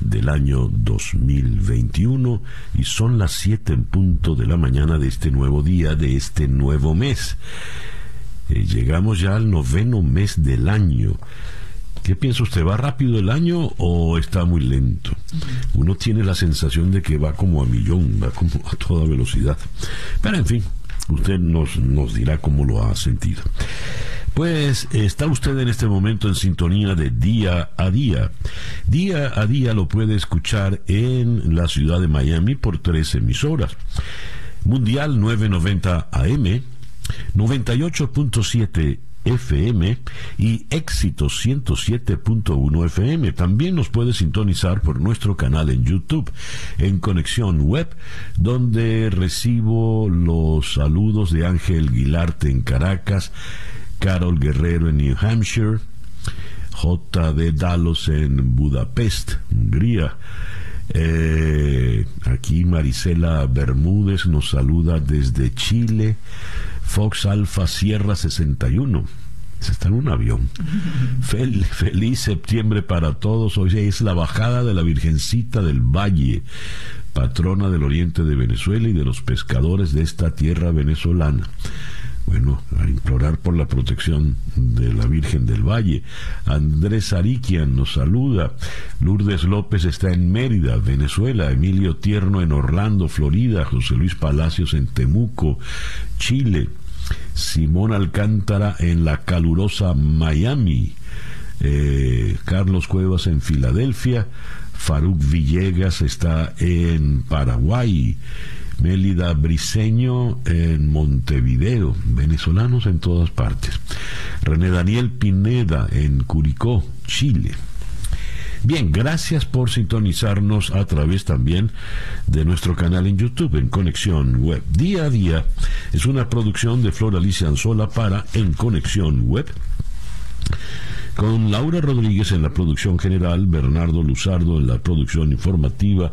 del año 2021 y son las 7 en punto de la mañana de este nuevo día, de este nuevo mes. Eh, llegamos ya al noveno mes del año. ¿Qué piensa usted? ¿Va rápido el año o está muy lento? Uno tiene la sensación de que va como a millón, va como a toda velocidad. Pero en fin, usted nos, nos dirá cómo lo ha sentido. Pues está usted en este momento en sintonía de día a día. Día a día lo puede escuchar en la ciudad de Miami por tres emisoras. Mundial 990 AM, 98.7 FM y Éxito 107.1 FM. También nos puede sintonizar por nuestro canal en YouTube, en Conexión Web, donde recibo los saludos de Ángel Guilarte en Caracas, Carol Guerrero en New Hampshire, J.D. Dalos en Budapest, Hungría. Eh, aquí Marisela Bermúdez nos saluda desde Chile. Fox Alfa Sierra 61. Se está en un avión. feliz septiembre para todos. Hoy es la bajada de la Virgencita del Valle, patrona del oriente de Venezuela y de los pescadores de esta tierra venezolana bueno, a implorar por la protección de la Virgen del Valle. Andrés Ariquian nos saluda. Lourdes López está en Mérida, Venezuela. Emilio Tierno en Orlando, Florida. José Luis Palacios en Temuco, Chile. Simón Alcántara en la calurosa Miami. Eh, Carlos Cuevas en Filadelfia. Faruk Villegas está en Paraguay. Mélida Briseño en Montevideo, venezolanos en todas partes. René Daniel Pineda en Curicó, Chile. Bien, gracias por sintonizarnos a través también de nuestro canal en YouTube en Conexión Web. Día a día es una producción de Flor Alicia Anzola para En Conexión Web con Laura Rodríguez en la producción general, Bernardo Luzardo en la producción informativa,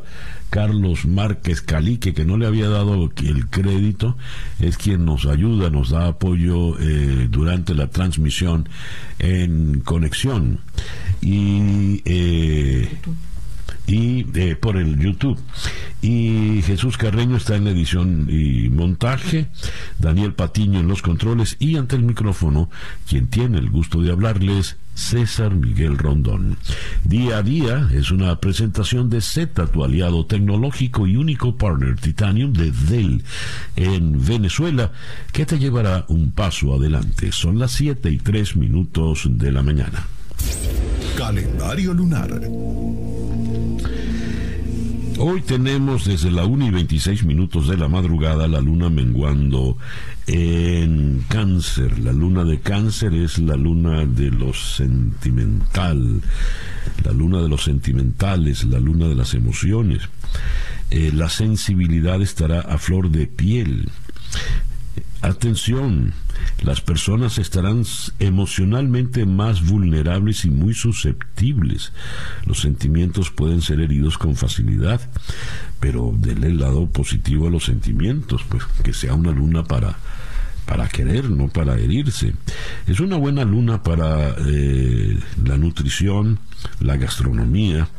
Carlos Márquez Calique, que no le había dado el crédito, es quien nos ayuda, nos da apoyo eh, durante la transmisión en conexión. Y. Eh, y eh, por el YouTube. Y Jesús Carreño está en la edición y montaje, Daniel Patiño en los controles y ante el micrófono, quien tiene el gusto de hablarles, César Miguel Rondón. Día a día es una presentación de Z, tu aliado tecnológico y único partner Titanium de Dell en Venezuela, que te llevará un paso adelante. Son las 7 y 3 minutos de la mañana. Calendario lunar. Hoy tenemos desde la 1 y 26 minutos de la madrugada la luna menguando en cáncer. La luna de cáncer es la luna de lo sentimental, la luna de los sentimentales, la luna de las emociones. Eh, la sensibilidad estará a flor de piel. Atención, las personas estarán emocionalmente más vulnerables y muy susceptibles. Los sentimientos pueden ser heridos con facilidad, pero denle el lado positivo a los sentimientos, pues que sea una luna para para querer, no para herirse. Es una buena luna para eh, la nutrición, la gastronomía.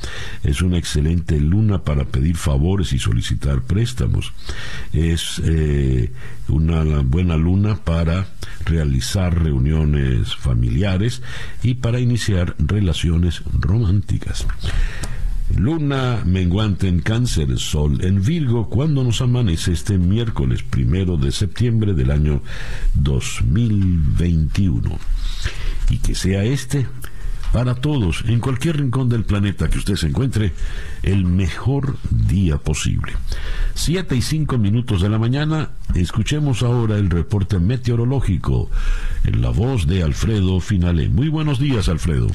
Es una excelente luna para pedir favores y solicitar préstamos. Es eh, una buena luna para realizar reuniones familiares y para iniciar relaciones románticas. Luna menguante en cáncer, sol en Virgo, cuando nos amanece este miércoles primero de septiembre del año 2021. Y que sea este para todos, en cualquier rincón del planeta que usted se encuentre, el mejor día posible. Siete y cinco minutos de la mañana, escuchemos ahora el reporte meteorológico en la voz de Alfredo Finale. Muy buenos días, Alfredo.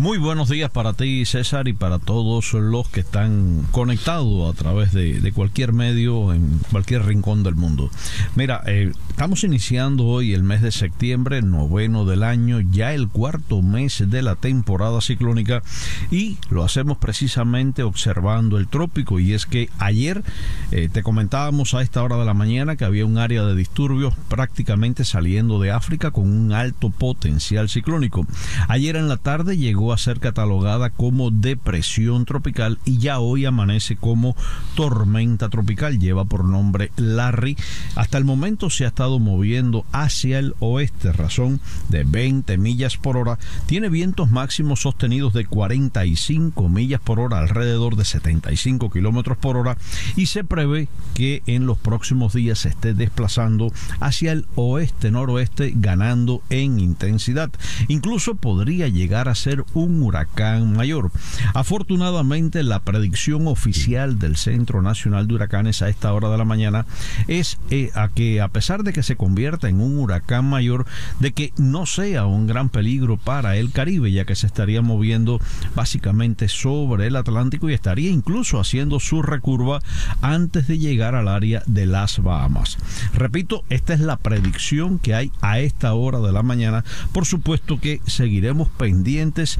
Muy buenos días para ti, César, y para todos los que están conectados a través de, cualquier medio en cualquier rincón del mundo. Mira, eh, estamos iniciando hoy el mes de septiembre, noveno del año, ya el cuarto mes de la temporada ciclónica, y lo hacemos precisamente observando el trópico. Y es que ayer eh, te comentábamos a esta hora de la mañana que había un área de disturbios prácticamente saliendo de África con un alto potencial ciclónico. Ayer en la tarde llegó a ser catalogada como depresión tropical y ya hoy amanece como tormenta tropical. Lleva por nombre Larry. Hasta el momento se ha estado moviendo hacia el oeste, razón de 20 millas por hora. Tiene vientos máximos sostenidos de 45 millas por hora, alrededor de 75 kilómetros por hora, y se prevé que en los próximos días se esté desplazando hacia el oeste-noroeste, ganando en intensidad. Incluso podría llegar a ser un huracán mayor. Afortunadamente, la predicción oficial del Centro Nacional de Huracanes a esta hora de la mañana es eh, a que a pesar de que se convierta en un huracán mayor, de que no sea un gran peligro para el Caribe, ya que se estaría moviendo básicamente sobre el Atlántico y estaría incluso haciendo su recurva antes de llegar al área de las Bahamas. Repito, esta es la predicción que hay a esta hora de la mañana. Por supuesto que seguiremos pendientes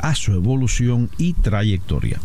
a su evolución y trayectoria.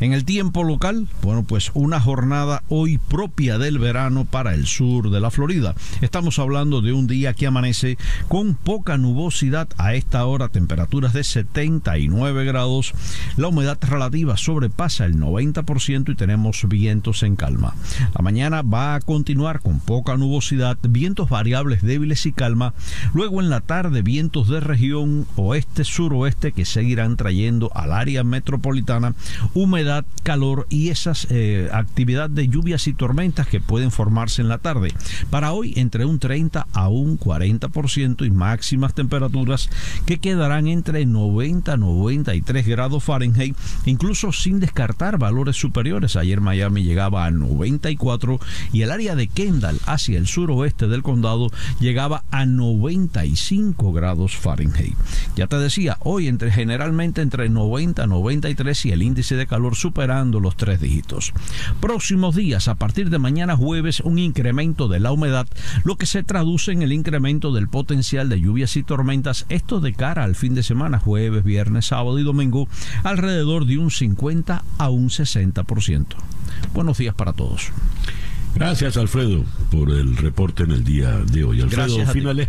En el tiempo local, bueno, pues una jornada hoy propia del verano para el sur de la Florida. Estamos hablando de un día que amanece con poca nubosidad a esta hora, temperaturas de 79 grados, la humedad relativa sobrepasa el 90% y tenemos vientos en calma. La mañana va a continuar con poca nubosidad, vientos variables débiles y calma, luego en la tarde vientos de región oeste-suroeste que seguirán trayendo al área metropolitana humedad, calor y esas eh, actividad de lluvias y tormentas que pueden formarse en la tarde. Para hoy entre un 30 a un 40% y máximas temperaturas que quedarán entre 90 a 93 grados Fahrenheit, incluso sin descartar valores superiores. Ayer Miami llegaba a 94 y el área de Kendall hacia el suroeste del condado llegaba a 95 grados Fahrenheit. Ya te decía, hoy entre entre 90 y 93 y el índice de calor superando los tres dígitos. Próximos días, a partir de mañana jueves, un incremento de la humedad, lo que se traduce en el incremento del potencial de lluvias y tormentas, esto de cara al fin de semana, jueves, viernes, sábado y domingo, alrededor de un 50 a un 60%. Buenos días para todos. Gracias, Alfredo, por el reporte en el día de hoy. Alfredo Finale.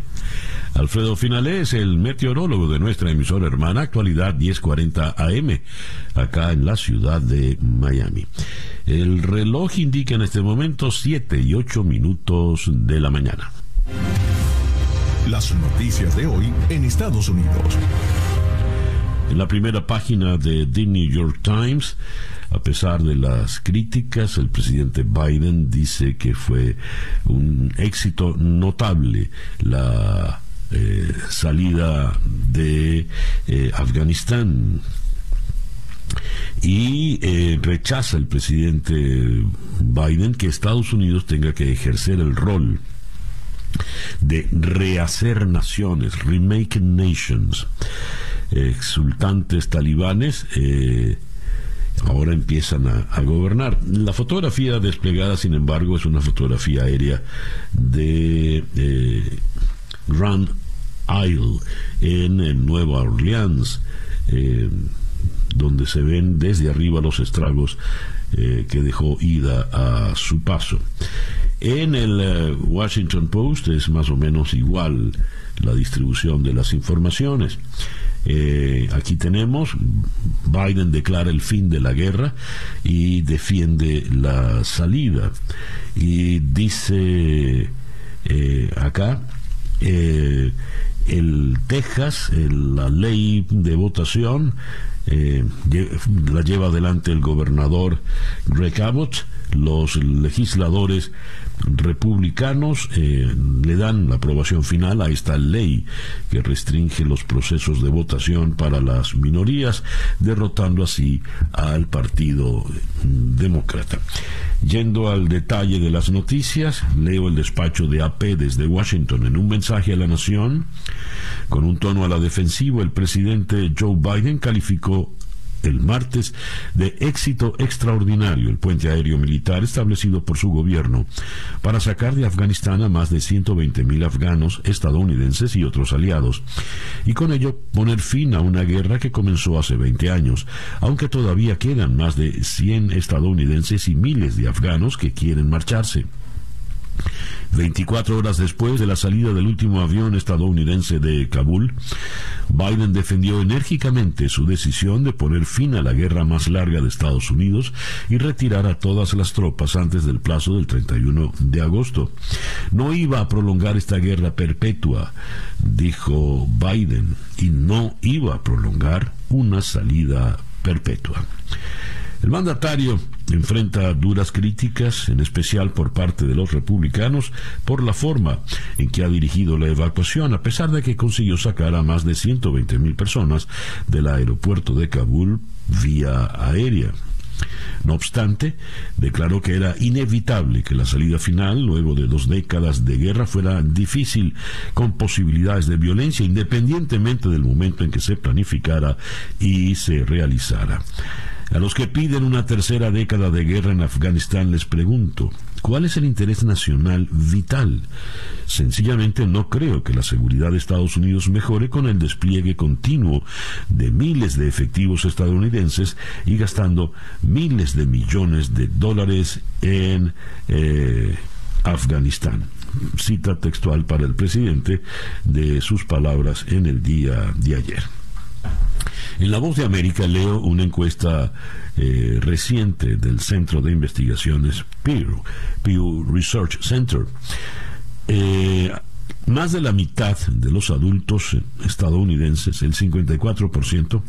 Alfredo Finale es el meteorólogo de nuestra emisora hermana Actualidad 1040 AM, acá en la ciudad de Miami. El reloj indica en este momento 7 y 8 minutos de la mañana. Las noticias de hoy en Estados Unidos. En la primera página de The New York Times, a pesar de las críticas, el presidente Biden dice que fue un éxito notable la eh, salida de eh, Afganistán. Y eh, rechaza el presidente Biden que Estados Unidos tenga que ejercer el rol de rehacer naciones, remake nations exultantes talibanes ahora empiezan a, gobernar. La fotografía desplegada, sin embargo, es una fotografía aérea de eh, Grand Isle en, Nueva Orleans, eh, donde se ven desde arriba los estragos que dejó Ida a su paso. En el Washington Post es más o menos igual la distribución de las informaciones. Eh, aquí tenemos, Biden declara el fin de la guerra y defiende la salida. Y dice eh, acá, eh, el Texas, la ley de votación, la lleva adelante el gobernador Greg Abbott, los legisladores republicanos eh, le dan la aprobación final a esta ley que restringe los procesos de votación para las minorías, derrotando así al Partido Demócrata. Yendo al detalle de las noticias, leo el despacho de AP desde Washington. En un mensaje a la nación, con un tono a la defensiva, el presidente Joe Biden calificó el martes de éxito extraordinario el puente aéreo militar establecido por su gobierno para sacar de Afganistán a más de 120 mil afganos, estadounidenses y otros aliados, y con ello poner fin a una guerra que comenzó hace 20 años, aunque todavía quedan más de 100 estadounidenses y miles de afganos que quieren marcharse. 24 horas después de la salida del último avión estadounidense de Kabul, Biden defendió enérgicamente su decisión de poner fin a la guerra más larga de Estados Unidos y retirar a todas las tropas antes del plazo del 31 de agosto. No iba a prolongar esta guerra perpetua, dijo Biden, y no iba a prolongar una salida perpetua. El mandatario enfrenta duras críticas, en especial por parte de los republicanos, por la forma en que ha dirigido la evacuación, a pesar de que consiguió sacar a más de 120 mil personas del aeropuerto de Kabul vía aérea. No obstante, declaró que era inevitable que la salida final, luego de dos décadas de guerra, fuera difícil, con posibilidades de violencia, independientemente del momento en que se planificara y se realizara. A los que piden una tercera década de guerra en Afganistán les pregunto, ¿cuál es el interés nacional vital? Sencillamente no creo que la seguridad de Estados Unidos mejore con el despliegue continuo de miles de efectivos estadounidenses y gastando miles de millones de dólares en eh, Afganistán. Cita textual para el presidente de sus palabras en el día de ayer. En La Voz de América leo una encuesta eh, reciente del Centro de Investigaciones Pew, Pew Research Center. Eh, más de la mitad de los adultos estadounidenses, el 54%,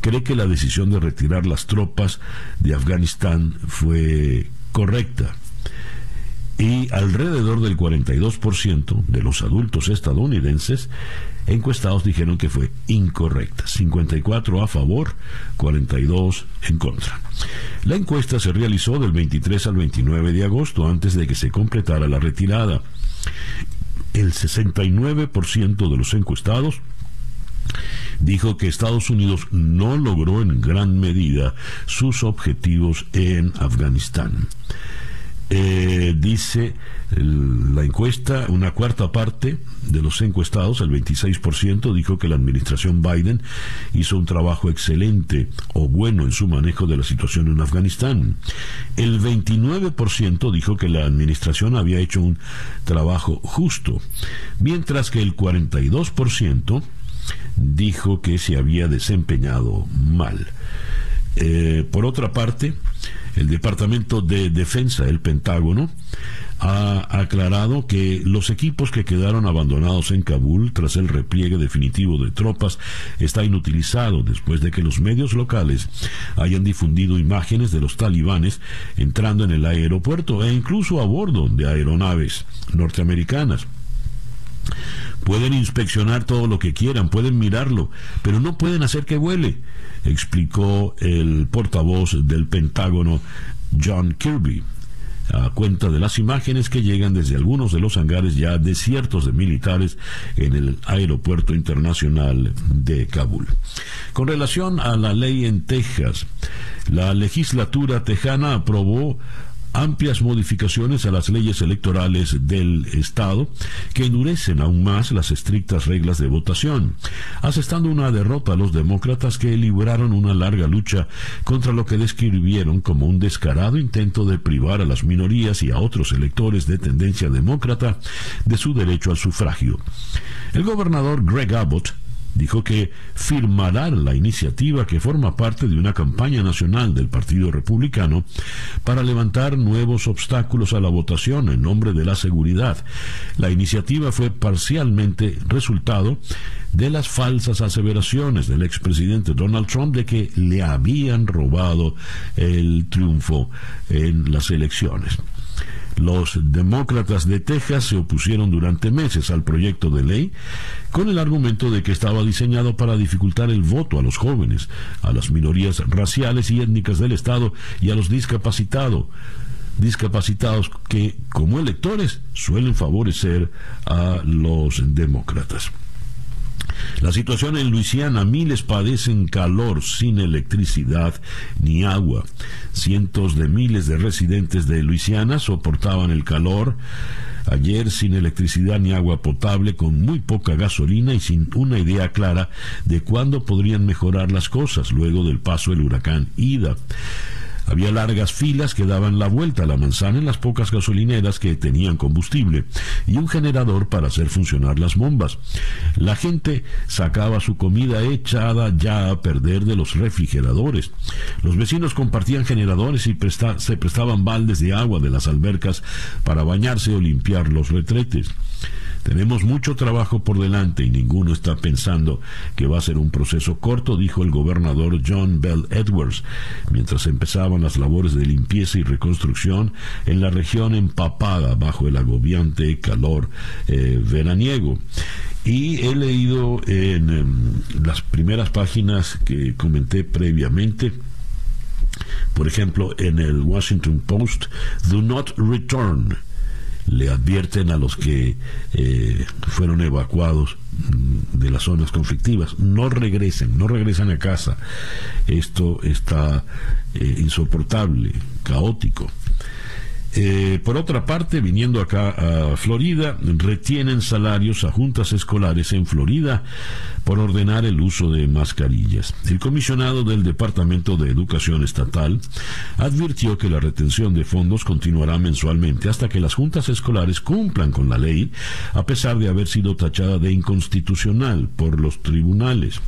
cree que la decisión de retirar las tropas de Afganistán fue correcta y alrededor del 42% de los adultos estadounidenses encuestados dijeron que fue incorrecta. 54 a favor, 42 en contra. La encuesta se realizó del 23 al 29 de agosto, antes de que se completara la retirada. El 69% de los encuestados dijo que Estados Unidos no logró en gran medida sus objetivos en Afganistán. Eh, dice la encuesta, una cuarta parte de los encuestados, el 26%, dijo que la administración Biden hizo un trabajo excelente o bueno en su manejo de la situación en Afganistán. El 29% dijo que la administración había hecho un trabajo justo, mientras que el 42% dijo que se había desempeñado mal. Eh, por otra parte, el Departamento de Defensa, el Pentágono, ha aclarado que los equipos que quedaron abandonados en Kabul tras el repliegue definitivo de tropas está inutilizado después de que los medios locales hayan difundido imágenes de los talibanes entrando en el aeropuerto e incluso a bordo de aeronaves norteamericanas. Pueden inspeccionar todo lo que quieran, pueden mirarlo, pero no pueden hacer que vuele explicó el portavoz del Pentágono John Kirby a cuenta de las imágenes que llegan desde algunos de los hangares ya desiertos de militares en el aeropuerto internacional de Kabul. Con relación a la ley en Texas, la legislatura tejana aprobó amplias modificaciones a las leyes electorales del Estado que endurecen aún más las estrictas reglas de votación, asestando una derrota a los demócratas que libraron una larga lucha contra lo que describieron como un descarado intento de privar a las minorías y a otros electores de tendencia demócrata de su derecho al sufragio. El gobernador Greg Abbott dijo que firmarán la iniciativa que forma parte de una campaña nacional del Partido Republicano para levantar nuevos obstáculos a la votación en nombre de la seguridad. La iniciativa fue parcialmente resultado de las falsas aseveraciones del expresidente Donald Trump de que le habían robado el triunfo en las elecciones. Los demócratas de Texas se opusieron durante meses al proyecto de ley con el argumento de que estaba diseñado para dificultar el voto a los jóvenes, a las minorías raciales y étnicas del Estado y a los discapacitados discapacitados que como electores suelen favorecer a los demócratas. La situación en Luisiana, miles padecen calor sin electricidad ni agua. Cientos de miles de residentes de Luisiana soportaban el calor ayer sin electricidad ni agua potable, con muy poca gasolina y sin una idea clara de cuándo podrían mejorar las cosas luego del paso del huracán Ida. Había largas filas que daban la vuelta a la manzana en las pocas gasolineras que tenían combustible y un generador para hacer funcionar las bombas. La gente sacaba su comida echada ya a perder de los refrigeradores. Los vecinos compartían generadores y se prestaban baldes de agua de las albercas para bañarse o limpiar los retretes. Tenemos mucho trabajo por delante y ninguno está pensando que va a ser un proceso corto, dijo el gobernador John Bell Edwards, mientras empezaban las labores de limpieza y reconstrucción en la región empapada bajo el agobiante calor eh, veraniego. Y he leído en em, las primeras páginas que comenté previamente, por ejemplo, en el Washington Post, Do Not Return le advierten a los que eh, fueron evacuados mm, de las zonas conflictivas, no regresen, no regresen a casa. Esto está eh, insoportable, caótico. Eh, por otra parte, viniendo acá a Florida, retienen salarios a juntas escolares en Florida por ordenar el uso de mascarillas. El comisionado del Departamento de Educación Estatal advirtió que la retención de fondos continuará mensualmente hasta que las juntas escolares cumplan con la ley, a pesar de haber sido tachada de inconstitucional por los tribunales.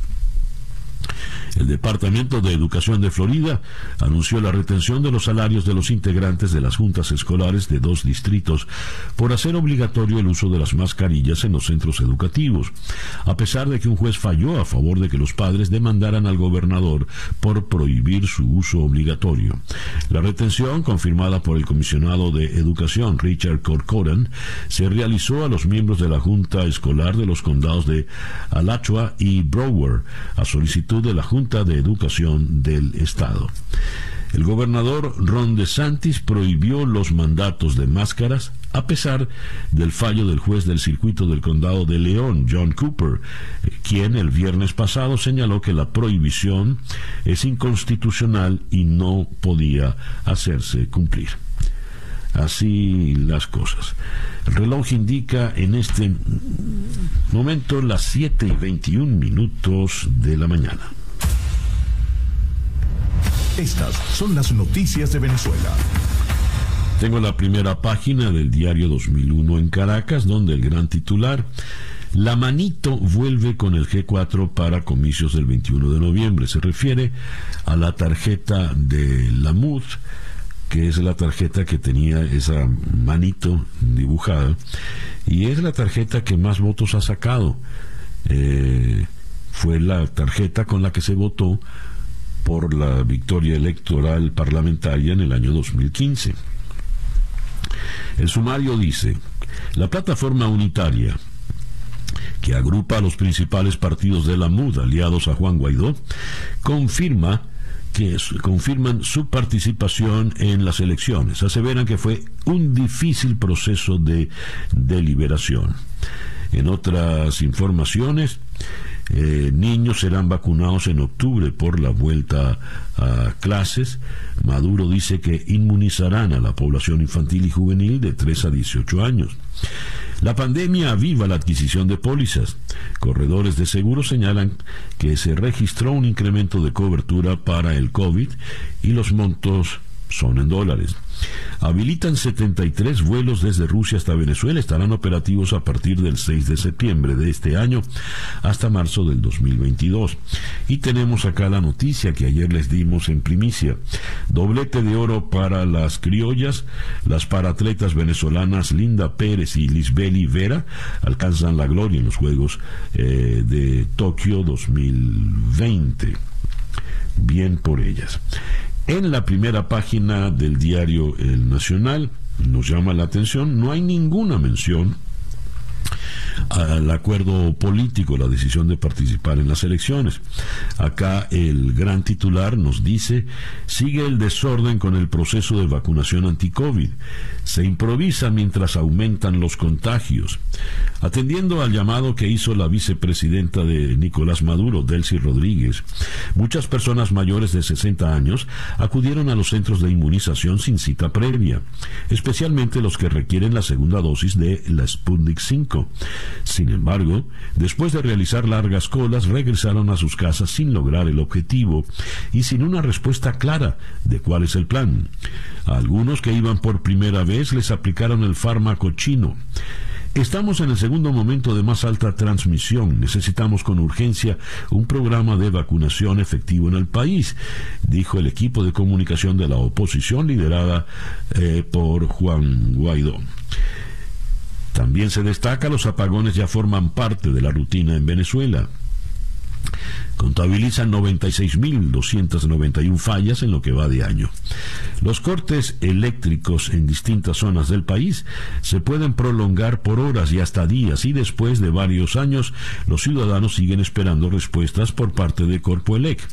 El Departamento de Educación de Florida anunció la retención de los salarios de los integrantes de las juntas escolares de dos distritos por hacer obligatorio el uso de las mascarillas en los centros educativos, a pesar de que un juez falló a favor de que los padres demandaran al gobernador por prohibir su uso obligatorio. La retención, confirmada por el comisionado de Educación Richard Corcoran, se realizó a los miembros de la Junta Escolar de los condados de Alachua y Broward, a solicitud de la Junta de Educación del Estado. El gobernador Ron DeSantis prohibió los mandatos de máscaras a pesar del fallo del juez del circuito del condado de León, John Cooper, quien el viernes pasado señaló que la prohibición es inconstitucional y no podía hacerse cumplir. Así las cosas. El reloj indica en este momento las 7 y 21 minutos de la mañana. Estas son las noticias de Venezuela. Tengo la primera página del diario 2001 en Caracas, donde el gran titular, La manito vuelve con el G4 para comicios del 21 de noviembre. Se refiere a la tarjeta de la MUD, que es la tarjeta que tenía esa manito dibujada, y es la tarjeta que más votos ha sacado. Eh, fue la tarjeta con la que se votó por la victoria electoral parlamentaria en el año 2015. El sumario dice, la plataforma unitaria que agrupa a los principales partidos de la MUD aliados a Juan Guaidó, confirma que confirman su participación en las elecciones. Aseveran que fue un difícil proceso de deliberación. En otras informaciones, eh, niños serán vacunados en octubre por la vuelta a clases. Maduro dice que inmunizarán a la población infantil y juvenil de 3 a 18 años. La pandemia aviva la adquisición de pólizas. Corredores de seguro señalan que se registró un incremento de cobertura para el COVID y los montos son en dólares. habilitan 73 vuelos desde Rusia hasta Venezuela. Estarán operativos a partir del 6 de septiembre de este año hasta marzo del 2022. Y tenemos acá la noticia que ayer les dimos en primicia. Doblete de oro para las criollas. Las paratletas venezolanas Linda Pérez y Lisbeli Vera alcanzan la gloria en los Juegos eh, de Tokio 2020. Bien por ellas. En la primera página del diario El Nacional nos llama la atención, no hay ninguna mención al acuerdo político, la decisión de participar en las elecciones. Acá el gran titular nos dice, sigue el desorden con el proceso de vacunación anti-COVID. Se improvisa mientras aumentan los contagios. Atendiendo al llamado que hizo la vicepresidenta de Nicolás Maduro, Delcy Rodríguez, muchas personas mayores de 60 años acudieron a los centros de inmunización sin cita previa, especialmente los que requieren la segunda dosis de la Sputnik 5. Sin embargo, después de realizar largas colas, regresaron a sus casas sin lograr el objetivo y sin una respuesta clara de cuál es el plan. A algunos que iban por primera vez les aplicaron el fármaco chino. Estamos en el segundo momento de más alta transmisión. Necesitamos con urgencia un programa de vacunación efectivo en el país, dijo el equipo de comunicación de la oposición liderada eh, por Juan Guaidó. También se destaca los apagones ya forman parte de la rutina en Venezuela contabilizan 96.291 fallas en lo que va de año. Los cortes eléctricos en distintas zonas del país se pueden prolongar por horas y hasta días y después de varios años los ciudadanos siguen esperando respuestas por parte de Corpoelec.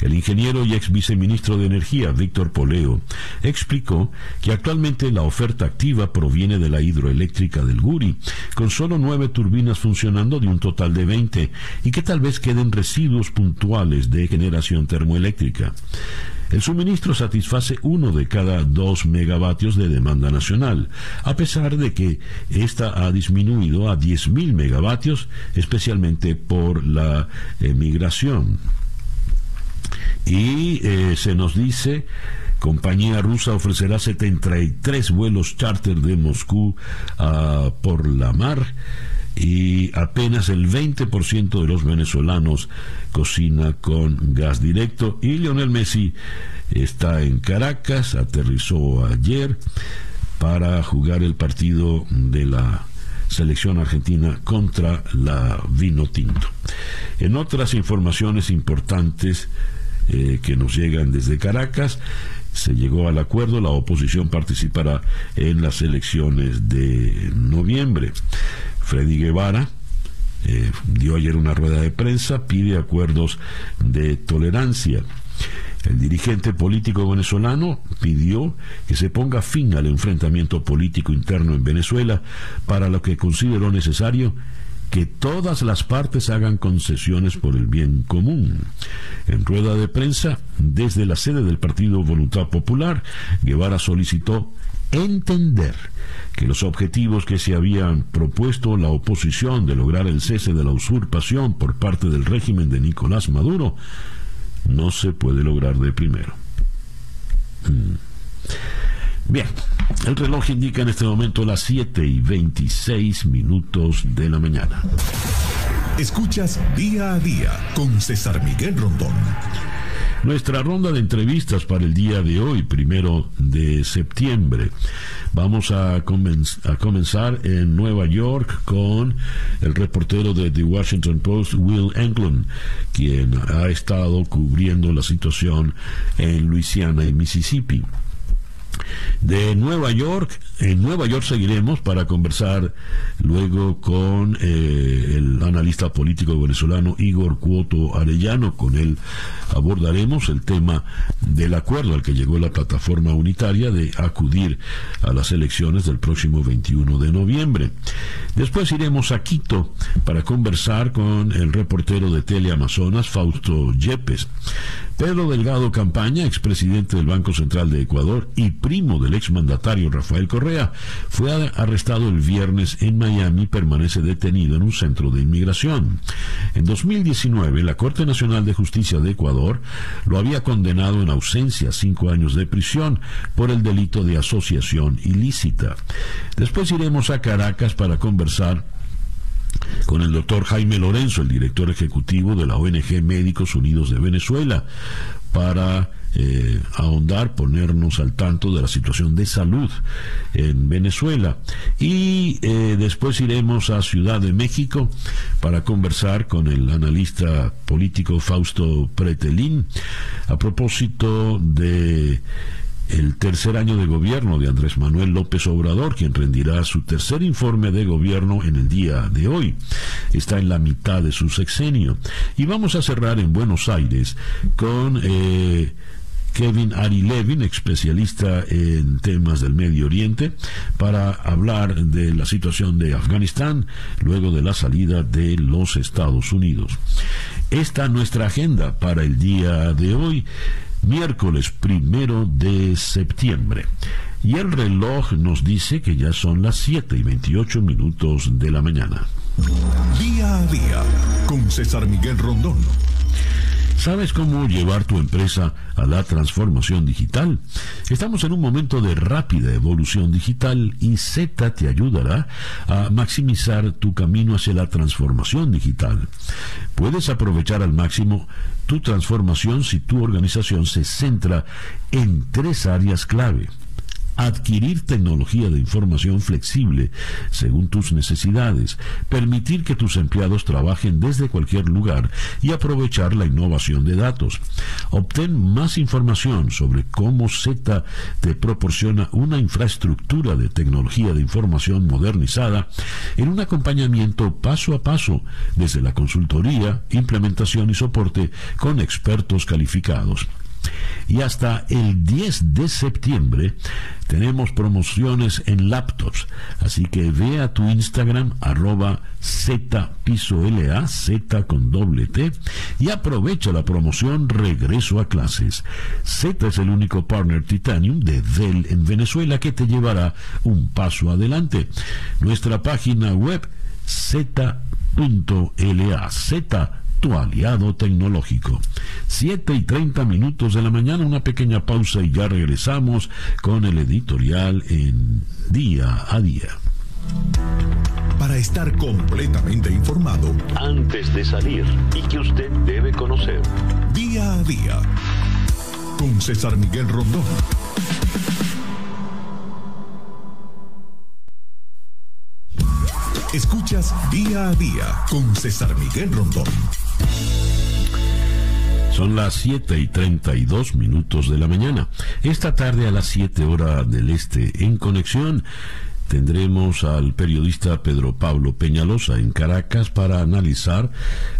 El ingeniero y ex viceministro de Energía, Víctor Poleo, explicó que actualmente la oferta activa proviene de la hidroeléctrica del Guri, con solo nueve turbinas funcionando de un total de 20 y que tal vez queden residuos puntuales de generación termoeléctrica. El suministro satisface uno de cada dos megavatios de demanda nacional, a pesar de que esta ha disminuido a 10.000 megavatios, especialmente por la emigración. Y eh, se nos dice compañía rusa ofrecerá 73 vuelos charter de Moscú ah, por la mar y apenas el 20% de los venezolanos cocina con gas directo y Lionel Messi está en Caracas, aterrizó ayer para jugar el partido de la selección argentina contra la Vino Tinto. En otras informaciones importantes eh, que nos llegan desde Caracas, se llegó al acuerdo, la oposición participará en las elecciones de noviembre. Freddy Guevara eh, dio ayer una rueda de prensa, pide acuerdos de tolerancia. El dirigente político venezolano pidió que se ponga fin al enfrentamiento político interno en Venezuela, para lo que consideró necesario que todas las partes hagan concesiones por el bien común. En rueda de prensa, desde la sede del Partido Voluntad Popular, Guevara solicitó entender que los objetivos que se habían propuesto la oposición de lograr el cese de la usurpación por parte del régimen de Nicolás Maduro no se puede lograr de primero. Mm. Bien, el reloj indica en este momento las 7 y 26 minutos de la mañana. Escuchas día a día con César Miguel Rondón. Nuestra ronda de entrevistas para el día de hoy, primero de septiembre. Vamos a, comenzar en Nueva York con el reportero de The Washington Post, Will Englund, quien ha estado cubriendo la situación en Luisiana y Mississippi. De Nueva York, en Nueva York seguiremos para conversar luego con eh, el analista político venezolano Igor Cuoto Arellano. Con él abordaremos el tema del acuerdo al que llegó la plataforma unitaria de acudir a las elecciones del próximo 21 de noviembre. Después iremos a Quito para conversar con el reportero de Teleamazonas, Fausto Yepes Pedro Delgado Campaña, expresidente del Banco Central de Ecuador y primo del exmandatario Rafael Correa, fue arrestado el viernes en Miami y permanece detenido en un centro de inmigración. En 2019, la Corte Nacional de Justicia de Ecuador lo había condenado en ausencia a cinco años de prisión por el delito de asociación ilícita. Después iremos a Caracas para conversar con el doctor Jaime Lorenzo, el director ejecutivo de la ONG Médicos Unidos de Venezuela, para eh, ahondar, ponernos al tanto de la situación de salud en Venezuela. Y eh, después iremos a Ciudad de México para conversar con el analista político Fausto Pretelín a propósito de el tercer año de gobierno de Andrés Manuel López Obrador, quien rendirá su tercer informe de gobierno en el día de hoy. Está en la mitad de su sexenio. Y vamos a cerrar en Buenos Aires con... Eh, Kevin Ari Levin, especialista en temas del Medio Oriente, para hablar de la situación de Afganistán luego de la salida de los Estados Unidos. Esta es nuestra agenda para el día de hoy miércoles primero de septiembre. Y el reloj nos dice que ya son las 7 y 28 minutos de la mañana. Día a día con César Miguel Rondón. ¿Sabes cómo llevar tu empresa a la transformación digital? Estamos en un momento de rápida evolución digital y Z te ayudará a maximizar tu camino hacia la transformación digital. Puedes aprovechar al máximo tu transformación si tu organización se centra en tres áreas clave adquirir tecnología de información flexible según tus necesidades, permitir que tus empleados trabajen desde cualquier lugar y aprovechar la innovación de datos. Obtén más información sobre cómo Z te proporciona una infraestructura de tecnología de información modernizada en un acompañamiento paso a paso desde la consultoría, implementación y soporte con expertos calificados. Y hasta el 10 de septiembre tenemos promociones en laptops. Así que ve a tu Instagram arroba Z piso Z con doble T, y aprovecha la promoción Regreso a clases. Z es el único partner Titanium de Dell en Venezuela que te llevará un paso adelante. Nuestra página web z.la, tu aliado tecnológico. 7 y 30 minutos de la mañana, una pequeña pausa y ya regresamos con el editorial en día a día. Para estar completamente informado antes de salir y que usted debe conocer. Día a día con César Miguel Rondón. Escuchas día a día con César Miguel Rondón. Son las 7 y 32 minutos de la mañana. Esta tarde a las 7 horas del este, en conexión, tendremos al periodista Pedro Pablo Peñalosa en Caracas para analizar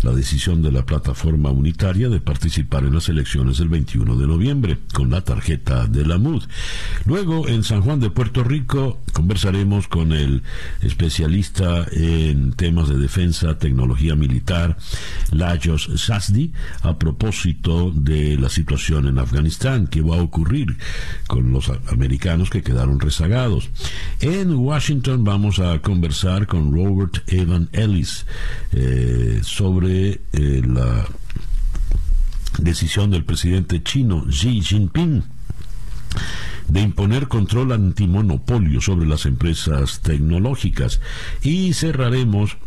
la decisión de la plataforma unitaria de participar en las elecciones del 21 de noviembre con la tarjeta de la MUD. Luego, en San Juan de Puerto Rico, conversaremos con el especialista en temas de defensa, tecnología militar, Lajos Sasdi, a propósito de la situación en Afganistán, qué va a ocurrir con los americanos que quedaron rezagados. En Washington vamos a conversar con Robert Evan Ellis eh, sobre eh, la decisión del presidente chino Xi Jinping de imponer control antimonopolio sobre las empresas tecnológicas. Y cerraremos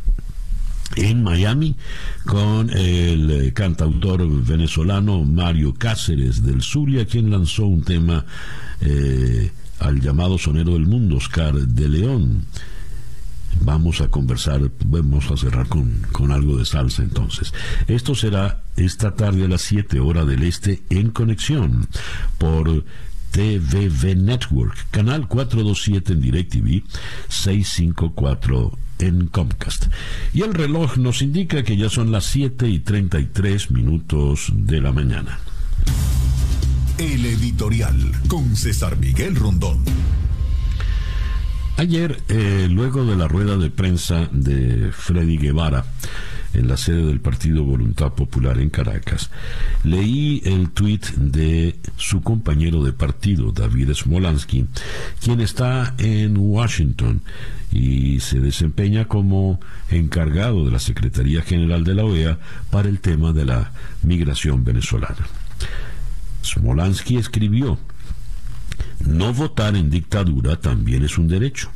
en Miami con el eh, cantautor venezolano Mario Cáceres del Zulia, quien lanzó un tema al llamado sonero del mundo, Oscar de León. Vamos a conversar, vamos a cerrar con, con algo de salsa entonces. Esto será esta tarde a las 7 horas del este en conexión por TVV Network, canal 427 en DirecTV, 654 en Comcast. Y el reloj nos indica que ya son las 7 y 33 minutos de la mañana. El editorial con César Miguel Rondón. Ayer, eh, luego de la rueda de prensa de Freddy Guevara, en la sede del Partido Voluntad Popular en Caracas, leí el tuit de su compañero de partido, David Smolansky, quien está en Washington y se desempeña como encargado de la Secretaría General de la OEA para el tema de la migración venezolana. Smolansky escribió, no votar en dictadura también es un derecho.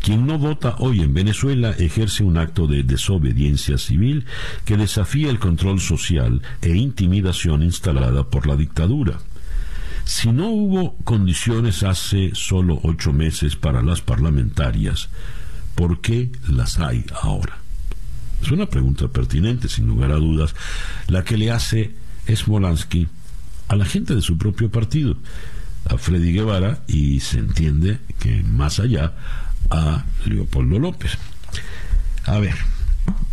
Quien no vota hoy en Venezuela ejerce un acto de desobediencia civil que desafía el control social e intimidación instalada por la dictadura. Si no hubo condiciones hace solo ocho meses para las parlamentarias, ¿por qué las hay ahora? Es una pregunta pertinente, sin lugar a dudas, la que le hace Smolansky a la gente de su propio partido, a Freddy Guevara, y se entiende que más allá a Leopoldo López. A ver,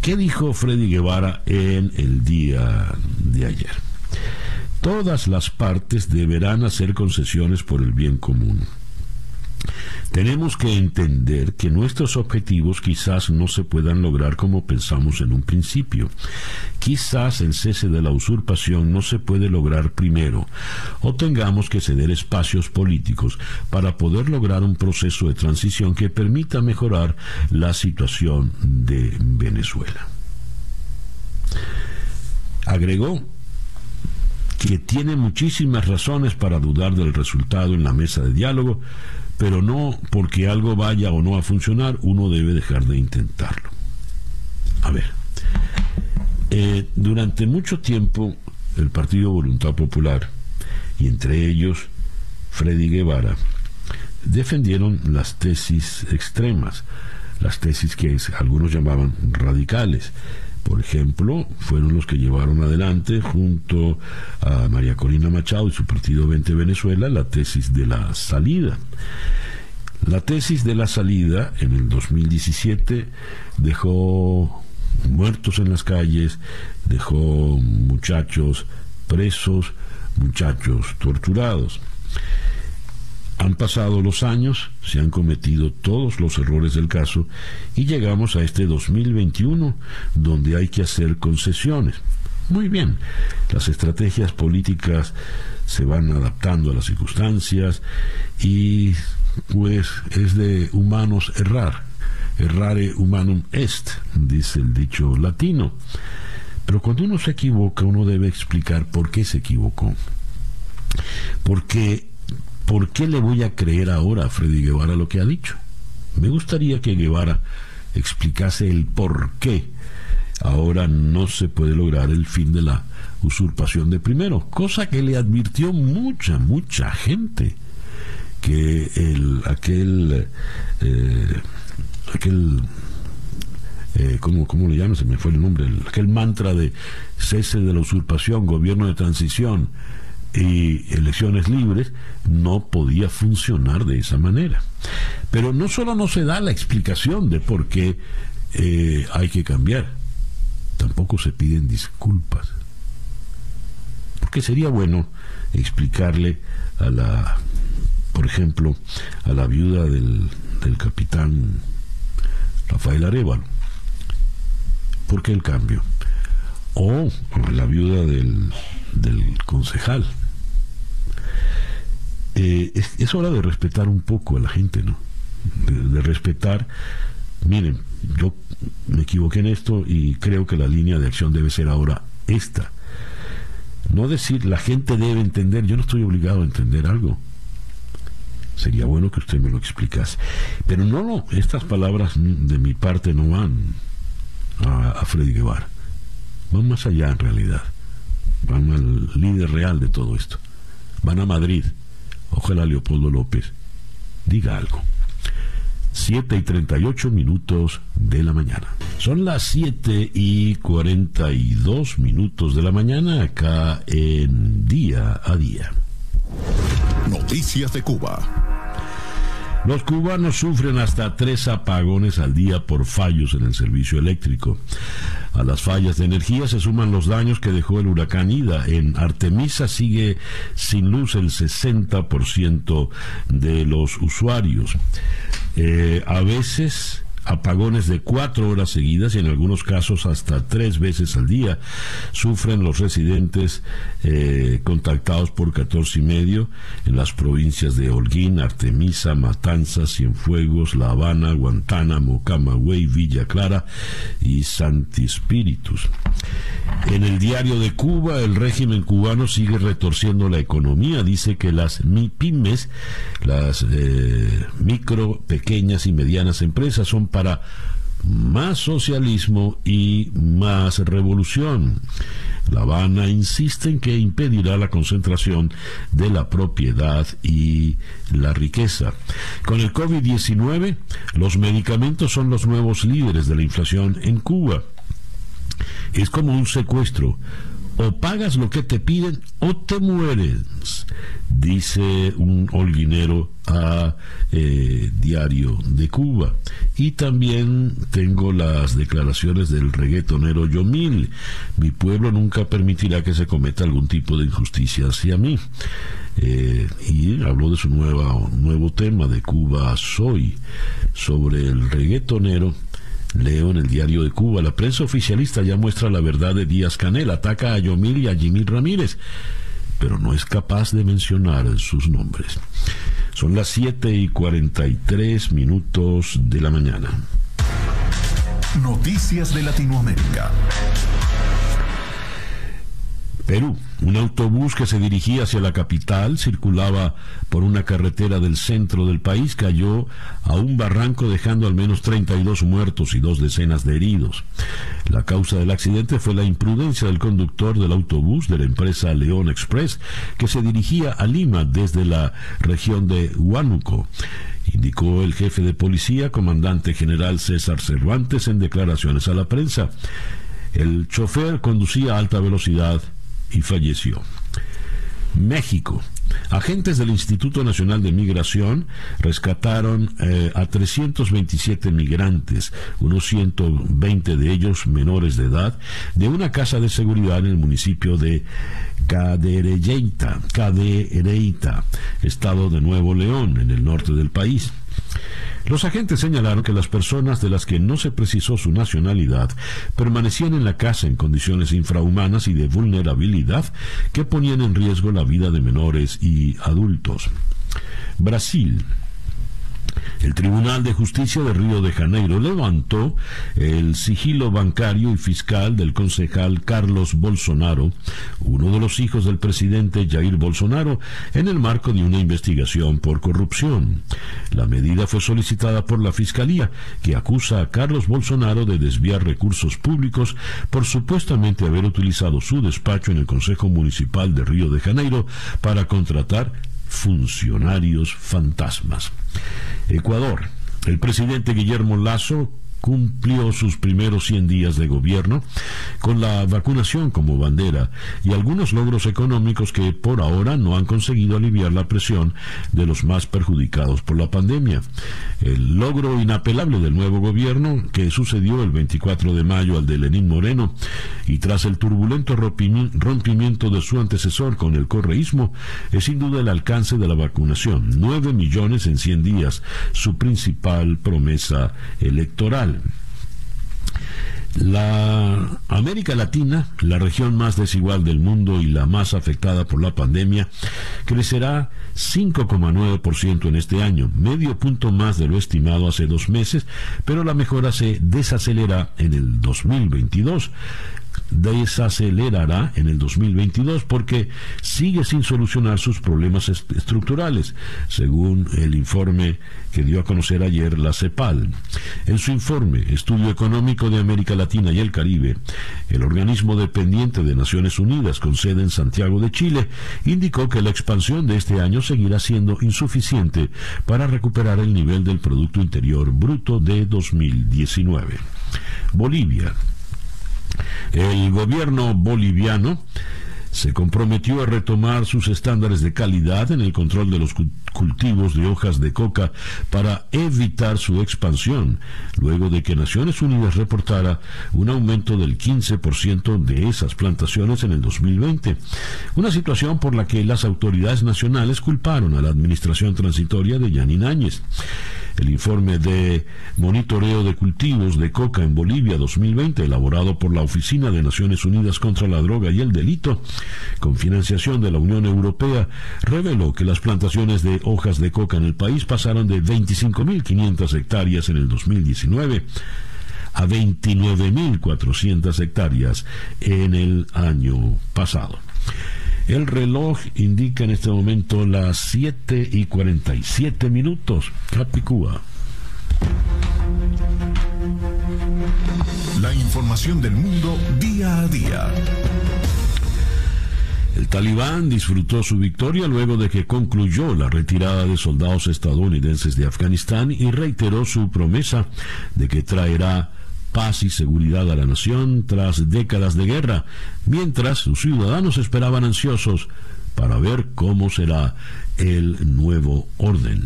¿qué dijo Freddy Guevara en el día de ayer? Todas las partes deberán hacer concesiones por el bien común. Tenemos que entender que nuestros objetivos quizás no se puedan lograr como pensamos en un principio. Quizás el cese de la usurpación no se puede lograr primero, o tengamos que ceder espacios políticos para poder lograr un proceso de transición que permita mejorar la situación de Venezuela. Agregó que tiene muchísimas razones para dudar del resultado en la mesa de diálogo, pero no porque algo vaya o no a funcionar, uno debe dejar de intentarlo. A ver, eh, durante mucho tiempo el Partido Voluntad Popular, y entre ellos Freddy Guevara, defendieron las tesis extremas, las tesis que algunos llamaban radicales, por ejemplo, fueron los que llevaron adelante junto a María Corina Machado y su partido 20 Venezuela la tesis de la salida. La tesis de la salida en el 2017 dejó muertos en las calles, dejó muchachos presos, muchachos torturados. Han pasado los años, se han cometido todos los errores del caso y llegamos a este 2021 donde hay que hacer concesiones. Muy bien, las estrategias políticas se van adaptando a las circunstancias y pues es de humanos errar. Errare humanum est, dice el dicho latino. Pero cuando uno se equivoca, uno debe explicar por qué se equivocó. Porque ¿por qué le voy a creer ahora a Freddy Guevara lo que ha dicho? Me gustaría que Guevara explicase el por qué ahora no se puede lograr el fin de la usurpación de primero, cosa que le advirtió mucha, mucha gente, que el, aquel, eh, aquel eh, ¿cómo, ¿cómo, le llaman? Se me fue el nombre, aquel mantra de cese de la usurpación, gobierno de transición, y elecciones libres, no podía funcionar de esa manera. Pero no solo no se da la explicación de por qué eh, hay que cambiar, tampoco se piden disculpas. Porque sería bueno explicarle a la, por ejemplo, a la viuda del, del capitán Rafael Arevalo, ¿por qué el cambio? O la viuda del, del concejal, eh, es, hora de respetar un poco a la gente, ¿no? De, respetar, miren, yo me equivoqué en esto y creo que la línea de acción debe ser ahora esta. No decir, la gente debe entender, yo no estoy obligado a entender algo. Sería bueno que usted me lo explicase. Pero no, no, estas palabras de mi parte no van a, a Freddy Guevara. Van más allá en realidad. Van al líder real de todo esto. Van a Madrid Ojalá Leopoldo López diga algo. 7 y 38 minutos de la mañana. Son las 7 y 42 minutos de la mañana acá en Día a Día. Noticias de Cuba. Los cubanos sufren hasta tres apagones al día por fallos en el servicio eléctrico. A las fallas de energía se suman los daños que dejó el huracán Ida. En Artemisa sigue sin luz el 60% de los usuarios. Eh, a veces apagones de cuatro horas seguidas y en algunos casos hasta tres veces al día sufren los residentes eh, contactados por 14 y medio en las provincias de Holguín, Artemisa, Matanzas, Cienfuegos, La Habana, Guantánamo, Camagüey, Villa Clara y Santi Espíritus. En el diario de Cuba, el régimen cubano sigue retorciendo la economía. Dice que las MIPIMES, las eh, micro, pequeñas y medianas empresas, son para más socialismo y más revolución. La Habana insiste en que impedirá la concentración de la propiedad y la riqueza. Con el COVID-19, los medicamentos son los nuevos líderes de la inflación en Cuba. Es como un secuestro. O pagas lo que te piden o te mueres, dice un holguinero a eh, Diario de Cuba. Y también tengo las declaraciones del reggaetonero Yomil. Mi pueblo nunca permitirá que se cometa algún tipo de injusticia hacia mí. Eh, y habló de su nueva, nuevo tema de Cuba Soy sobre el reggaetonero Leo en el diario de Cuba, la prensa oficialista ya muestra la verdad de Díaz Canel, ataca a Yomil y a Jimmy Ramírez, pero no es capaz de mencionar sus nombres. Son las 7 y 43 minutos de la mañana. Noticias de Latinoamérica. Perú. Un autobús que se dirigía hacia la capital circulaba por una carretera del centro del país, cayó a un barranco dejando al menos 32 muertos y dos decenas de heridos. La causa del accidente fue la imprudencia del conductor del autobús de la empresa León Express, que se dirigía a Lima desde la región de Huánuco indicó el jefe de policía, comandante general César Cervantes, en declaraciones a la prensa. El chofer conducía a alta velocidad y falleció. México. Agentes del Instituto Nacional de Migración rescataron eh, a 327 migrantes, unos 120 de ellos menores de edad, de una casa de seguridad en el municipio de Cadereyta, Cadereyta, estado de Nuevo León, en el norte del país. Los agentes señalaron que las personas de las que no se precisó su nacionalidad permanecían en la casa en condiciones infrahumanas y de vulnerabilidad que ponían en riesgo la vida de menores y adultos. Brasil. El Tribunal de Justicia de Río de Janeiro levantó el sigilo bancario y fiscal del concejal Carlos Bolsonaro, uno de los hijos del presidente Jair Bolsonaro, en el marco de una investigación por corrupción. La medida fue solicitada por la Fiscalía, que acusa a Carlos Bolsonaro de desviar recursos públicos por supuestamente haber utilizado su despacho en el Consejo Municipal de Río de Janeiro para contratar funcionarios fantasmas. Ecuador. El presidente Guillermo Lazo cumplió sus primeros 100 días de gobierno con la vacunación como bandera y algunos logros económicos que por ahora no han conseguido aliviar la presión de los más perjudicados por la pandemia. El logro inapelable del nuevo gobierno que sucedió el 24 de mayo al de Lenín Moreno y tras el turbulento rompimiento de su antecesor con el correísmo es sin duda el alcance de la vacunación, 9 millones en 100 días, su principal promesa electoral. La América Latina, la región más desigual del mundo y la más afectada por la pandemia, crecerá 5,9% en este año, medio punto más de lo estimado hace dos meses, pero la mejora se desacelera en el 2022 desacelerará en el 2022 porque sigue sin solucionar sus problemas estructurales, según el informe que dio a conocer ayer la CEPAL. En su informe, Estudio Económico de América Latina y el Caribe, el organismo dependiente de Naciones Unidas con sede en Santiago de Chile, indicó que la expansión de este año seguirá siendo insuficiente para recuperar el nivel del Producto Interior Bruto de 2019. Bolivia el gobierno boliviano se comprometió a retomar sus estándares de calidad en el control de los cultivos de hojas de coca para evitar su expansión, luego de que Naciones Unidas reportara un aumento del 15% de esas plantaciones en el 2020, una situación por la que las autoridades nacionales culparon a la administración transitoria de Yanin Áñez. El informe de monitoreo de cultivos de coca en Bolivia 2020, elaborado por la Oficina de Naciones Unidas contra la Droga y el Delito, con financiación de la Unión Europea, reveló que las plantaciones de hojas de coca en el país pasaron de 25.500 hectáreas en el 2019 a 29.400 hectáreas en el año pasado. El reloj indica en este momento las 7 y 47 minutos. Capicúa. La información del mundo día a día. El talibán disfrutó su victoria luego de que concluyó la retirada de soldados estadounidenses de Afganistán y reiteró su promesa de que traerá paz y seguridad a la nación tras décadas de guerra, mientras sus ciudadanos esperaban ansiosos para ver cómo será el nuevo orden.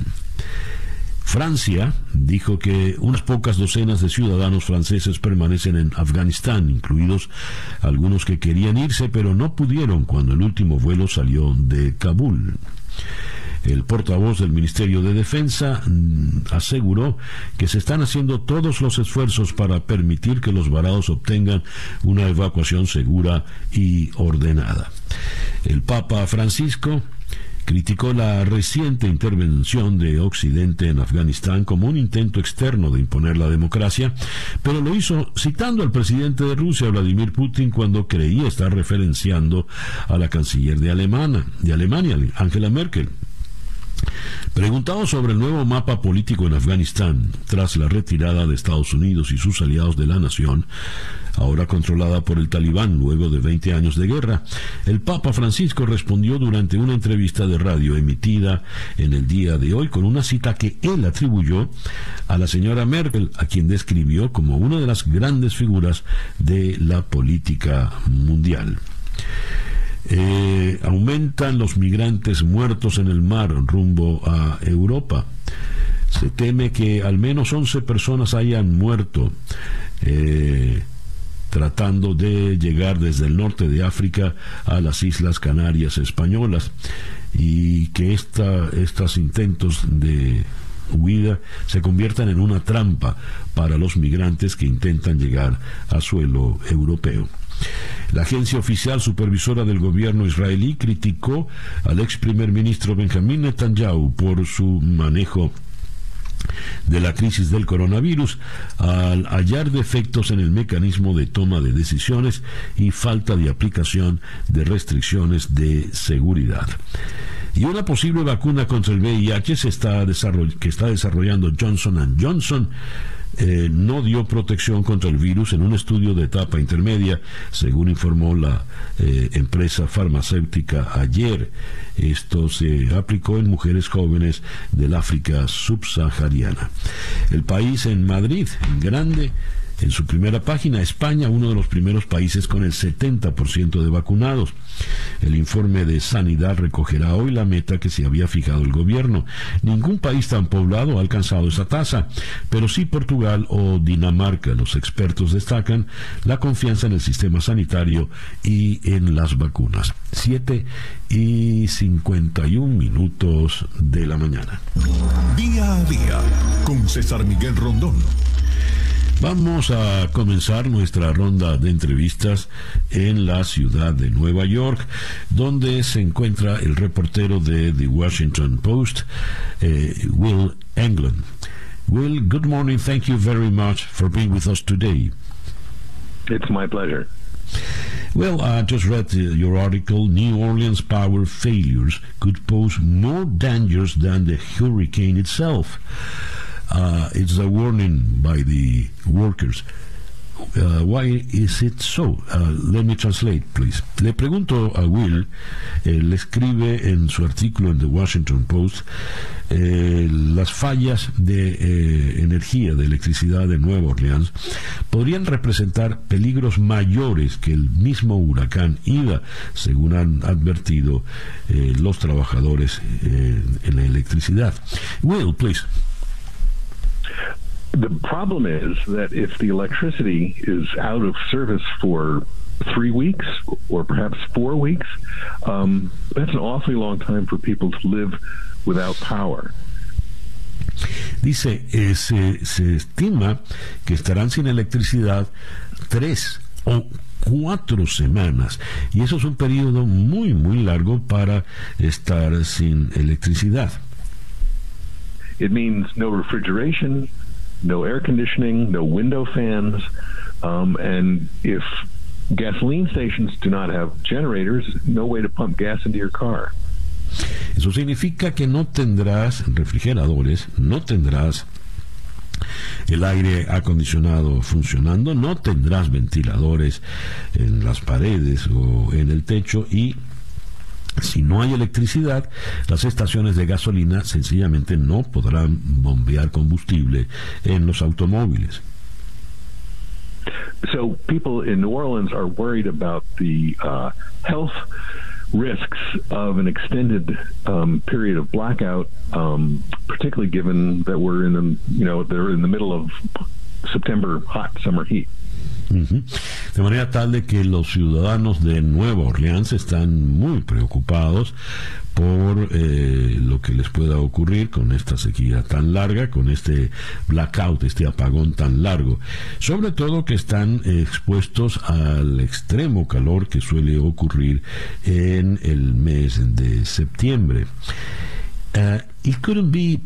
Francia dijo que unas pocas docenas de ciudadanos franceses permanecen en Afganistán, incluidos algunos que querían irse pero no pudieron cuando el último vuelo salió de Kabul. El portavoz del Ministerio de Defensa mm, aseguró que se están haciendo todos los esfuerzos para permitir que los varados obtengan una evacuación segura y ordenada. El Papa Francisco criticó la reciente intervención de Occidente en Afganistán como un intento externo de imponer la democracia, pero lo hizo citando al presidente de Rusia, Vladimir Putin, cuando creía estar referenciando a la canciller de Alemania, de Alemania Angela Merkel. Preguntado sobre el nuevo mapa político en Afganistán tras la retirada de Estados Unidos y sus aliados de la nación, ahora controlada por el talibán luego de 20 años de guerra, el Papa Francisco respondió durante una entrevista de radio emitida en el día de hoy con una cita que él atribuyó a la señora Merkel, a quien describió como una de las grandes figuras de la política mundial. Eh, aumentan los migrantes muertos en el mar rumbo a Europa. Se teme que al menos 11 personas hayan muerto eh, tratando de llegar desde el norte de África a las Islas Canarias españolas y que estos intentos de huida se conviertan en una trampa para los migrantes que intentan llegar a suelo europeo. La agencia oficial supervisora del gobierno israelí criticó al ex primer ministro Benjamin Netanyahu por su manejo de la crisis del coronavirus al hallar defectos en el mecanismo de toma de decisiones y falta de aplicación de restricciones de seguridad. Y una posible vacuna contra el VIH se está que está desarrollando Johnson Johnson eh, no dio protección contra el virus en un estudio de etapa intermedia, según informó la eh, empresa farmacéutica ayer. Esto se aplicó en mujeres jóvenes del África subsahariana. El país en Madrid, en grande, en su primera página, España, uno de los primeros países con el 70% de vacunados. El informe de Sanidad recogerá hoy la meta que se había fijado el gobierno. Ningún país tan poblado ha alcanzado esa tasa, pero sí Portugal o Dinamarca. Los expertos destacan la confianza en el sistema sanitario y en las vacunas. 7 y 51 minutos de la mañana. Día a día con César Miguel Rondón. Vamos a comenzar nuestra ronda de entrevistas en la ciudad de Nueva York, donde se encuentra el reportero de The Washington Post, eh, Will England. Will, good morning. Thank you very much for being with us today. It's my pleasure. Well, I just read uh, your article. New Orleans power failures could pose more dangers than the hurricane itself. Uh, it's a warning by the workers. Uh, why is it so? Uh, let me translate, please. Le pregunto a Will, él escribe en su artículo en The Washington Post, eh, las fallas de eh, energía, de electricidad de Nueva Orleans, podrían representar peligros mayores que el mismo huracán Ida, según han advertido eh, los trabajadores en la electricidad. Will, please. The problem is that if the electricity is out of service for three weeks or perhaps four weeks, um, that's an awfully long time for people to live without power. Dice, eh, se, se estima que estarán sin electricidad tres o cuatro semanas. Y eso es un periodo muy, muy largo para estar sin electricidad. It means no refrigeration, no air conditioning, no window fans, um, and if gasoline stations do not have generators, no way to pump gas into your car. Eso significa que no tendrás refrigeradores, no tendrás el aire acondicionado funcionando, no tendrás ventiladores en las paredes o en el techo y si no hay electricidad, las estaciones de gasolina sencillamente no podrán bombear combustible en los automóviles. So people in New Orleans are worried about the uh, health risks of an extended um, period of blackout, um, particularly given that we're in the you know they're in the middle of September hot summer heat. De manera tal de que los ciudadanos de Nueva Orleans están muy preocupados por eh, lo que les pueda ocurrir con esta sequía tan larga, con este blackout, este apagón tan largo. Sobre todo que están expuestos al extremo calor que suele ocurrir en el mes de septiembre. It couldn't be,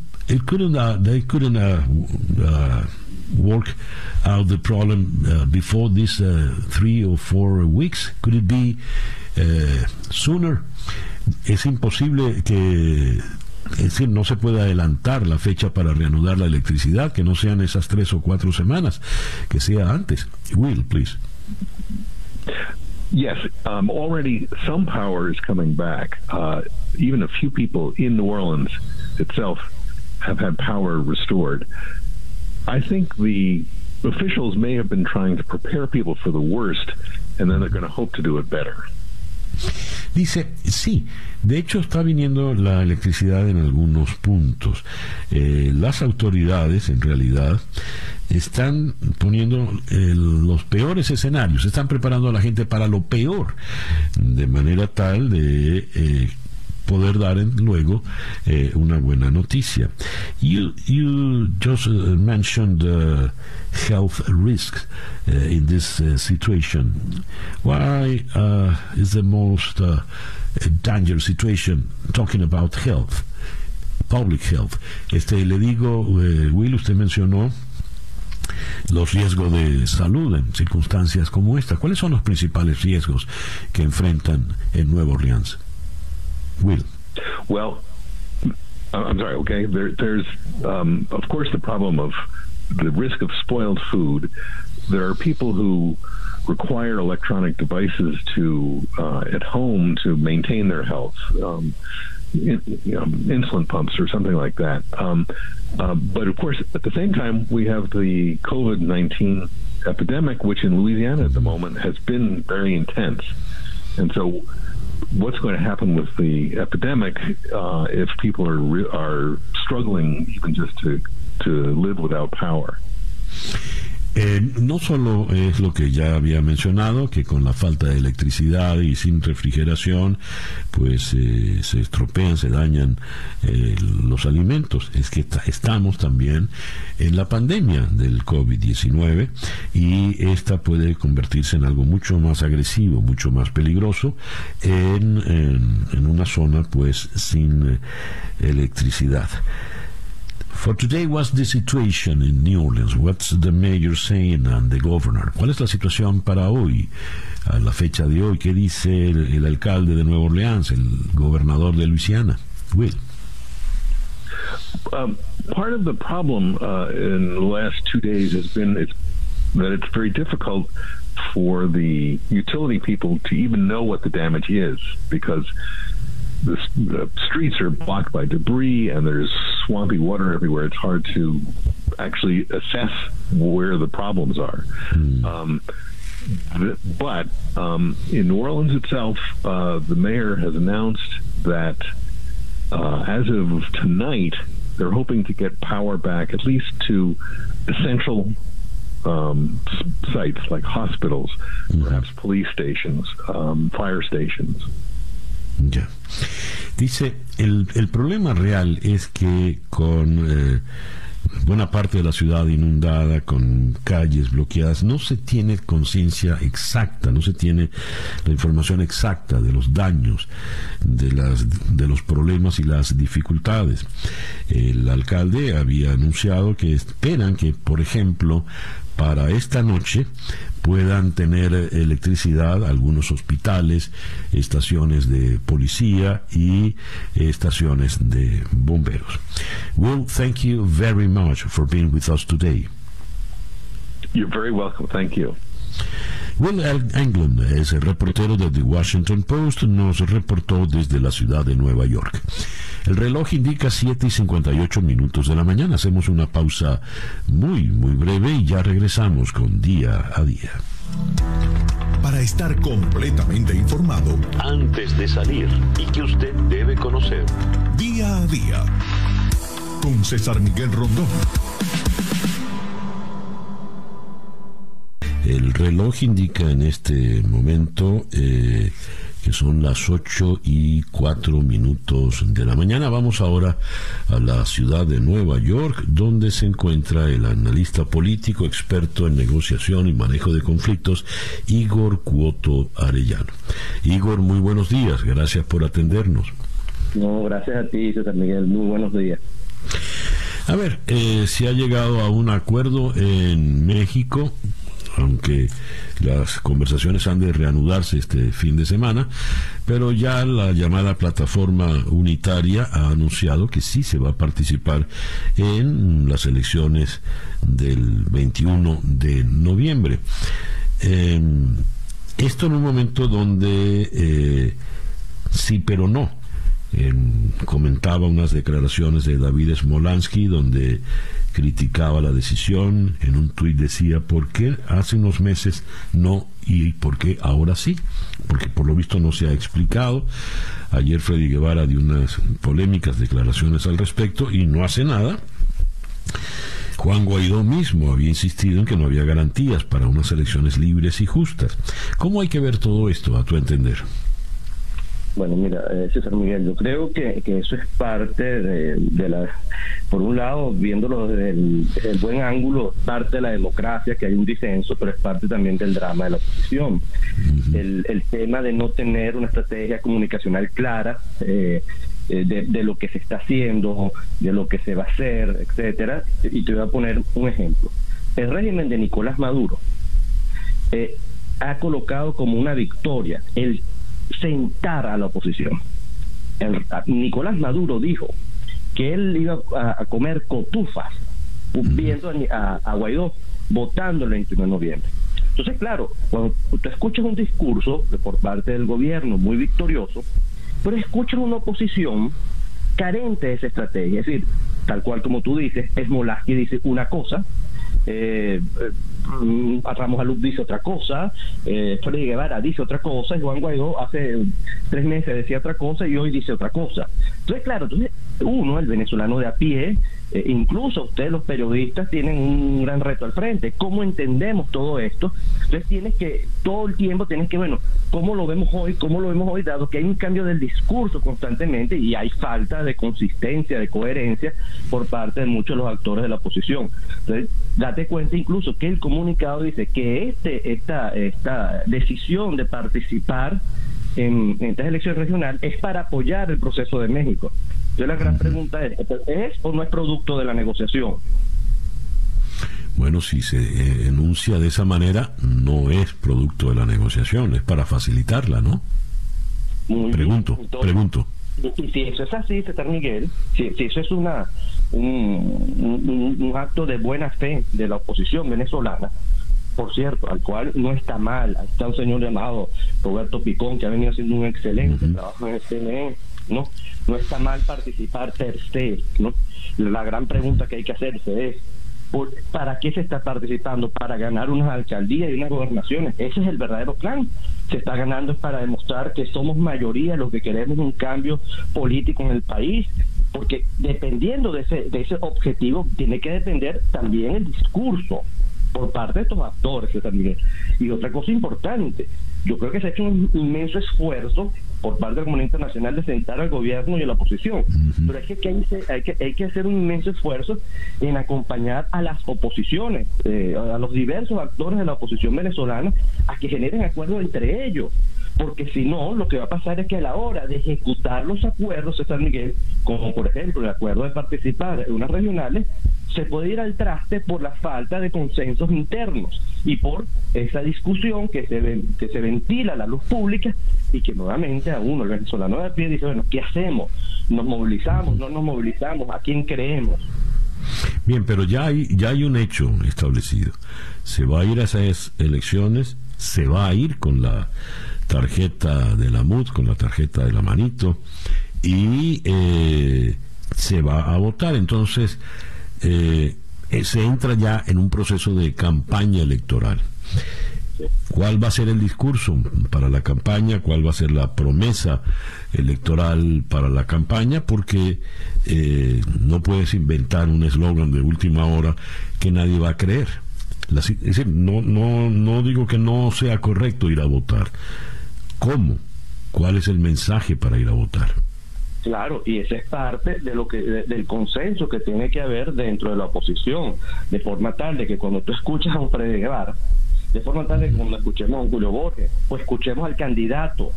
couldn't, uh, uh, uh, work out the problem uh, before these uh, three or four weeks. Could it be uh, sooner? es imposible que es decir, no se puede adelantar la fecha para reanudar la electricidad, que no sean esas tres o cuatro semanas, que sea antes. Will, please. Yes, um, already some power is coming back. Uh, even a few people in New Orleans itself have had power restored. I think the officials may have been trying to prepare people for the worst, and then they're going to hope to do it better. Dice, sí, de hecho está viniendo la electricidad en algunos puntos. Eh, las autoridades, en realidad, están poniendo los peores escenarios, están preparando a la gente para lo peor, de manera tal de eh, poder dar en, luego eh, una buena noticia. You, you just uh, mentioned uh, health risks uh, in this uh, situation. Why uh, is the most uh, dangerous situation talking about health, public health? Este, le digo, Will, usted mencionó los riesgos de salud en circunstancias como esta. ¿Cuáles son los principales riesgos que enfrentan en Nueva Orleans? Will. Well, I'm sorry. Okay, there, there's um, of course the problem of the risk of spoiled food. There are people who require electronic devices to uh, at home to maintain their health. Um, in, you know, insulin pumps or something like that. Um, uh, but of course, at the same time, we have the COVID 19 epidemic, which in Louisiana at the moment has been very intense. And so what's going to happen with the epidemic uh, if people are re- are struggling even just to to live without power. Eh, no solo es lo que ya había mencionado, que con la falta de electricidad y sin refrigeración, pues eh, se estropean, se dañan eh, los alimentos, es que estamos también en la pandemia del COVID-19 y esta puede convertirse en algo mucho más agresivo, mucho más peligroso en, en, en una zona pues sin electricidad. For today, what's the situation in New Orleans? What's the mayor saying and the governor? ¿Cuál es la situación para hoy, a la fecha de hoy? ¿Qué dice el, el alcalde de Nueva Orleans, el gobernador de Luisiana? Will. Um, part of the problem uh, in the last two days has been it's, that it's very difficult for the utility people to even know what the damage is because the, the streets are blocked by debris and there's swampy water everywhere. It's hard to actually assess where the problems are. Mm. Um, but um, in New Orleans itself, uh, the mayor has announced that uh, as of tonight, they're hoping to get power back at least to essential um, sites like hospitals, mm. perhaps police stations, um, fire stations. Ya. Dice, el, el, problema real es que con eh, buena parte de la ciudad inundada, con calles bloqueadas, no se tiene conciencia exacta, no se tiene la información exacta de los daños, de, las, de los problemas y las dificultades. El alcalde había anunciado que esperan que, por ejemplo, para esta noche puedan tener electricidad algunos hospitales, estaciones de policía y estaciones de bomberos. Will, thank you very much for being with us today. You're very welcome. Thank you. Will Englund es el reportero de The Washington Post, nos reportó desde la ciudad de Nueva York. El reloj indica 7 y 58 minutos de la mañana. Hacemos una pausa muy, muy breve y ya regresamos con día a día. Para estar completamente informado, antes de salir y que usted debe conocer, día a día, con César Miguel Rondón. El reloj indica en este momento eh, que son las 8 y 4 minutos de la mañana. Vamos ahora a la ciudad de Nueva York, donde se encuentra el analista político, experto en negociación y manejo de conflictos, Igor Cuoto Arellano. Igor, muy buenos días, gracias por atendernos. No, gracias a ti, César Miguel, muy buenos días. A ver, eh, se ha llegado a un acuerdo en México aunque las conversaciones han de reanudarse este fin de semana, pero ya la llamada plataforma unitaria ha anunciado que sí se va a participar en las elecciones del 21 de noviembre. Em, esto en un momento donde eh, sí, pero no. Comentaba unas declaraciones de David Smolansky donde criticaba la decisión, en un tuit decía, ¿por qué hace unos meses no y por qué ahora sí? Porque por lo visto no se ha explicado. Ayer Freddy Guevara dio unas polémicas declaraciones al respecto y no hace nada. Juan Guaidó mismo había insistido en que no había garantías para unas elecciones libres y justas. ¿Cómo hay que ver todo esto, a tu entender? Bueno, mira, eh, César Miguel, yo creo que, eso es parte de, la, por un lado, viéndolo desde el, buen ángulo, parte de la democracia, que hay un disenso, pero es parte también del drama de la oposición. el, el, tema de no tener una estrategia comunicacional clara eh, eh, de, lo que se está haciendo, de lo que se va a hacer, etcétera. Y te voy a poner un ejemplo. El régimen de Nicolás Maduro ha colocado como una victoria el sentar a la oposición. Nicolás Maduro dijo que él iba a, comer cotufas viendo a, Guaidó votando el 21 de noviembre. Entonces, claro, cuando tú escuchas un discurso por parte del gobierno muy victorioso, pero escuchas una oposición carente de esa estrategia. Es decir, tal cual como tú dices, es Molaski dice una cosa, eh, eh, Ramos Alud dice otra cosa, eh, Freddy Guevara dice otra cosa, Juan Guaidó hace tres meses decía otra cosa y hoy dice otra cosa. Entonces, claro, entonces uno, el venezolano de a pie, eh, incluso ustedes los periodistas tienen un gran reto al frente. ¿Cómo entendemos todo esto? Entonces tienes que, todo el tiempo tienes que, bueno, ¿cómo lo vemos hoy? ¿Cómo lo vemos hoy? Dado que hay un cambio del discurso constantemente y hay falta de consistencia, de coherencia por parte de muchos de los actores de la oposición. Entonces, date cuenta incluso que el comunicado dice que este, esta, esta decisión de participar en, en esta elección regional es para apoyar el proceso de México. Entonces la gran pregunta es, ¿es o no es producto de la negociación? Bueno, si se eh, enuncia de esa manera, no es producto de la negociación, es para facilitarla, ¿no? pregunto, pregunto. Y si eso es así, César Miguel, si, eso es una un, un, acto de buena fe de la oposición venezolana, por cierto, al cual no está mal, está un señor llamado Roberto Picón, que ha venido haciendo un excelente trabajo en el CNE, ¿no? No está mal participar per se, ¿no? La gran pregunta que hay que hacerse es, ¿para qué se está participando? Para ganar unas alcaldías y unas gobernaciones. Ese es el verdadero plan. Se está ganando para demostrar que somos mayoría los que queremos un cambio político en el país, porque dependiendo de ese, de ese objetivo tiene que depender también el discurso por parte de estos actores también. Y otra cosa importante, yo creo que se ha hecho un inmenso esfuerzo por parte de la comunidad internacional de sentar al gobierno y a la oposición. Pero es que hay, que hay, que hacer un inmenso esfuerzo en acompañar a las oposiciones, eh, a los diversos actores de la oposición venezolana, a que generen acuerdos entre ellos porque si no, lo que va a pasar es que a la hora de ejecutar los acuerdos de San Miguel, como por ejemplo el acuerdo de participar en unas regionales, se puede ir al traste por la falta de consensos internos y por esa discusión que se, que se ventila a la luz pública y que nuevamente a uno, el venezolano de pie, dice, bueno, ¿qué hacemos? ¿Nos movilizamos? ¿No nos movilizamos? ¿A quién creemos? Bien, pero ya hay, ya hay un hecho establecido. Se va a ir a esas elecciones, se va a ir con la tarjeta de la MUD, con la tarjeta de la manito, y eh, se va a votar. Entonces, eh, eh, se entra ya en un proceso de campaña electoral. ¿Cuál va a ser el discurso para la campaña? ¿Cuál va a ser la promesa electoral para la campaña? Porque no puedes inventar un eslogan de última hora que nadie va a creer. es decir, no, no, no digo que no sea correcto ir a votar, ¿Cómo? ¿Cuál es el mensaje para ir a votar? Claro, y esa es parte de lo que del consenso que tiene que haber dentro de la oposición, de forma tal de que cuando tú escuchas a un Freddy Guevara, de forma tal de que cuando escuchemos a un Julio Borges, o escuchemos al candidato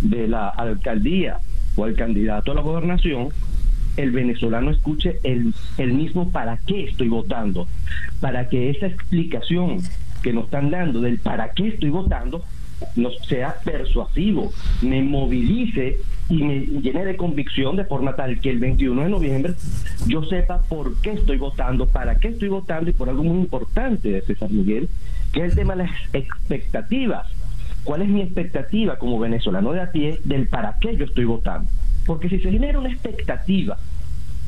de la alcaldía o al candidato a la gobernación, el venezolano escuche el, el mismo para qué estoy votando, para que esa explicación que nos están dando del para qué estoy votando no sea persuasivo, me movilice y me llene de convicción de forma tal que el 21 de noviembre yo sepa por qué estoy votando, para qué estoy votando y por algo muy importante de César Miguel, que es el tema de las expectativas. ¿Cuál es mi expectativa como venezolano de a pie del para qué yo estoy votando? Porque si se genera una expectativa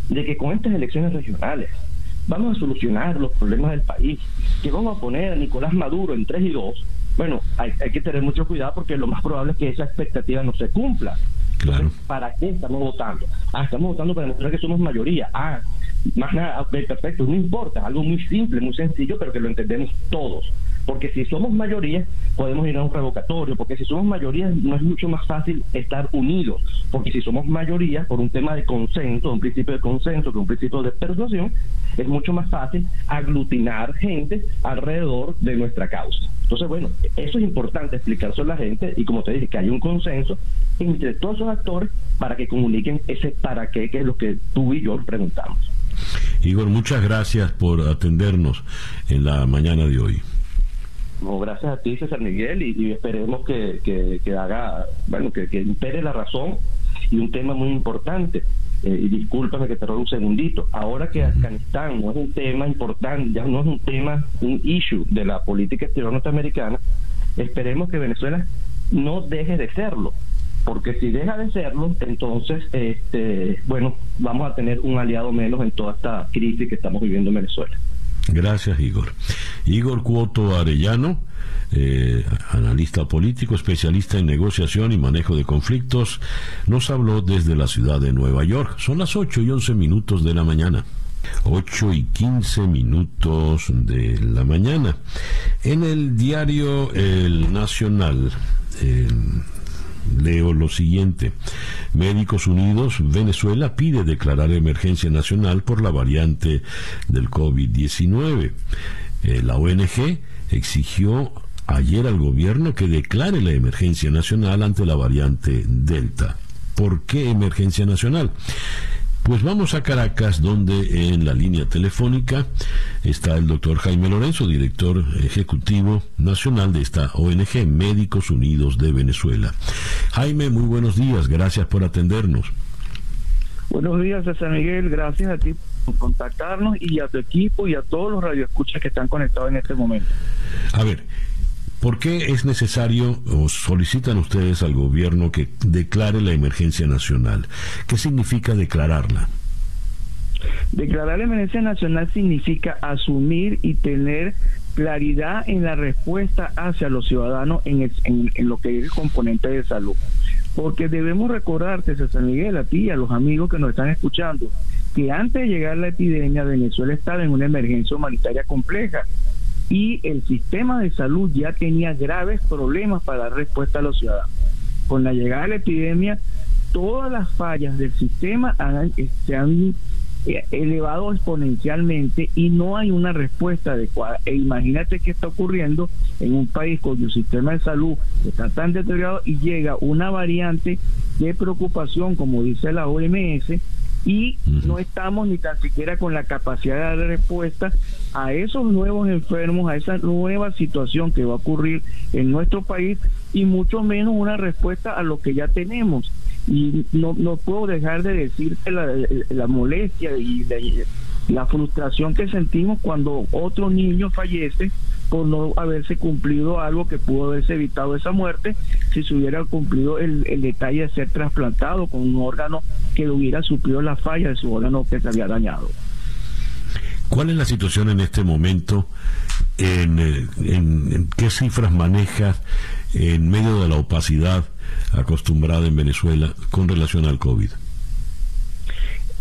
de que con estas elecciones regionales vamos a solucionar los problemas del país, que vamos a poner a Nicolás Maduro en 3 y 2, bueno, hay, que tener mucho cuidado porque lo más probable es que esa expectativa no se cumpla. Claro. ¿Para qué estamos votando? Ah, estamos votando para demostrar que somos mayoría. Ah, más nada, perfecto, no importa, algo muy simple, muy sencillo, pero que lo entendemos todos. Porque si somos mayoría, podemos ir a un revocatorio, porque si somos mayoría, no es mucho más fácil estar unidos, porque si somos mayoría, por un tema de consenso, un principio de consenso, que un principio de persuasión, es mucho más fácil aglutinar gente alrededor de nuestra causa. Entonces, bueno, eso es importante explicárselo a la gente y como te dije, que hay un consenso entre todos esos actores para que comuniquen ese para qué, que es lo que tú y yo preguntamos. Igor, muchas gracias por atendernos en la mañana de hoy. No, gracias a ti, César Miguel, y, esperemos que, que, haga, bueno, que, que impere la razón y un tema muy importante. Eh, y discúlpame que te robe un segundito. Ahora que Afganistán no es un tema importante, ya no es un tema, un issue de la política exterior norteamericana, esperemos que Venezuela no deje de serlo. Porque si deja de serlo, entonces, este, bueno, vamos a tener un aliado menos en toda esta crisis que estamos viviendo en Venezuela. Gracias, Igor. Igor Cuoto Arellano, eh, analista político, especialista en negociación y manejo de conflictos, nos habló desde la ciudad de Nueva York. Son las 8 y 11 minutos de la mañana. 8 y 15 minutos de la mañana. En el diario El Nacional, leo lo siguiente. Médicos Unidos, Venezuela pide declarar emergencia nacional por la variante del COVID-19. Eh, la ONG exigió ayer al gobierno que declare la emergencia nacional ante la variante Delta. ¿Por qué emergencia nacional? Pues vamos a Caracas, donde en la línea telefónica está el doctor Jaime Lorenzo, director ejecutivo nacional de esta ONG Médicos Unidos de Venezuela. Jaime, muy buenos días, gracias por atendernos. Buenos días, César Miguel, gracias a ti contactarnos y a tu equipo y a todos los radioescuchas que están conectados en este momento. A ver, ¿Por qué es necesario o solicitan ustedes al gobierno que declare la emergencia nacional? ¿Qué significa declararla? Declarar la emergencia nacional significa asumir y tener claridad en la respuesta hacia los ciudadanos en, en, lo que es el componente de salud. Porque debemos recordarte, César Miguel, a ti y a los amigos que nos están escuchando, que antes de llegar la epidemia, Venezuela estaba en una emergencia humanitaria compleja y el sistema de salud ya tenía graves problemas para dar respuesta a los ciudadanos. con la llegada de la epidemia, todas las fallas del sistema se han eh, elevado exponencialmente y no hay una respuesta adecuada. E imagínate qué está ocurriendo en un país cuyo sistema de salud está tan deteriorado y llega una variante de preocupación, como dice la OMS, y no estamos ni tan siquiera con la capacidad de dar respuesta a esos nuevos enfermos, a esa nueva situación que va a ocurrir en nuestro país y mucho menos una respuesta a lo que ya tenemos. Y no, no puedo dejar de decir que la, la molestia y la, frustración que sentimos cuando otro niño fallece por no haberse cumplido algo que pudo haberse evitado esa muerte si se hubiera cumplido el, detalle de ser trasplantado con un órgano que hubiera suplido la falla de su órgano que se había dañado. ¿Cuál es la situación en este momento? ¿En, eh, en qué cifras manejas en medio de la opacidad acostumbrada en Venezuela con relación al COVID?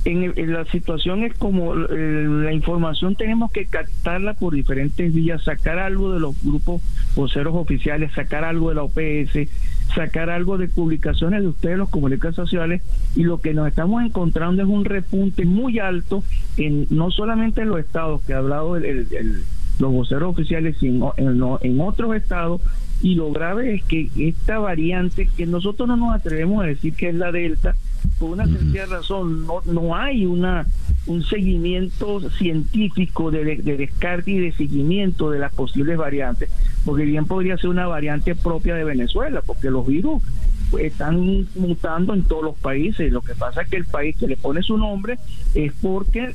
en, la situación es como eh, la información tenemos que captarla por diferentes vías, sacar algo de los grupos voceros oficiales, sacar algo de la OPS, sacar algo de publicaciones de ustedes, los comunicadores sociales, y lo que nos estamos encontrando es un repunte muy alto en no solamente en los estados que ha hablado el, los voceros oficiales, sino en, en otros estados, y lo grave es que esta variante, que nosotros no nos atrevemos a decir que es la Delta, por una sencilla razón, no, no hay una un seguimiento científico de, descarte y de seguimiento de las posibles variantes, porque bien podría ser una variante propia de Venezuela, porque los virus están mutando en todos los países. Lo que pasa es que el país que le pone su nombre es porque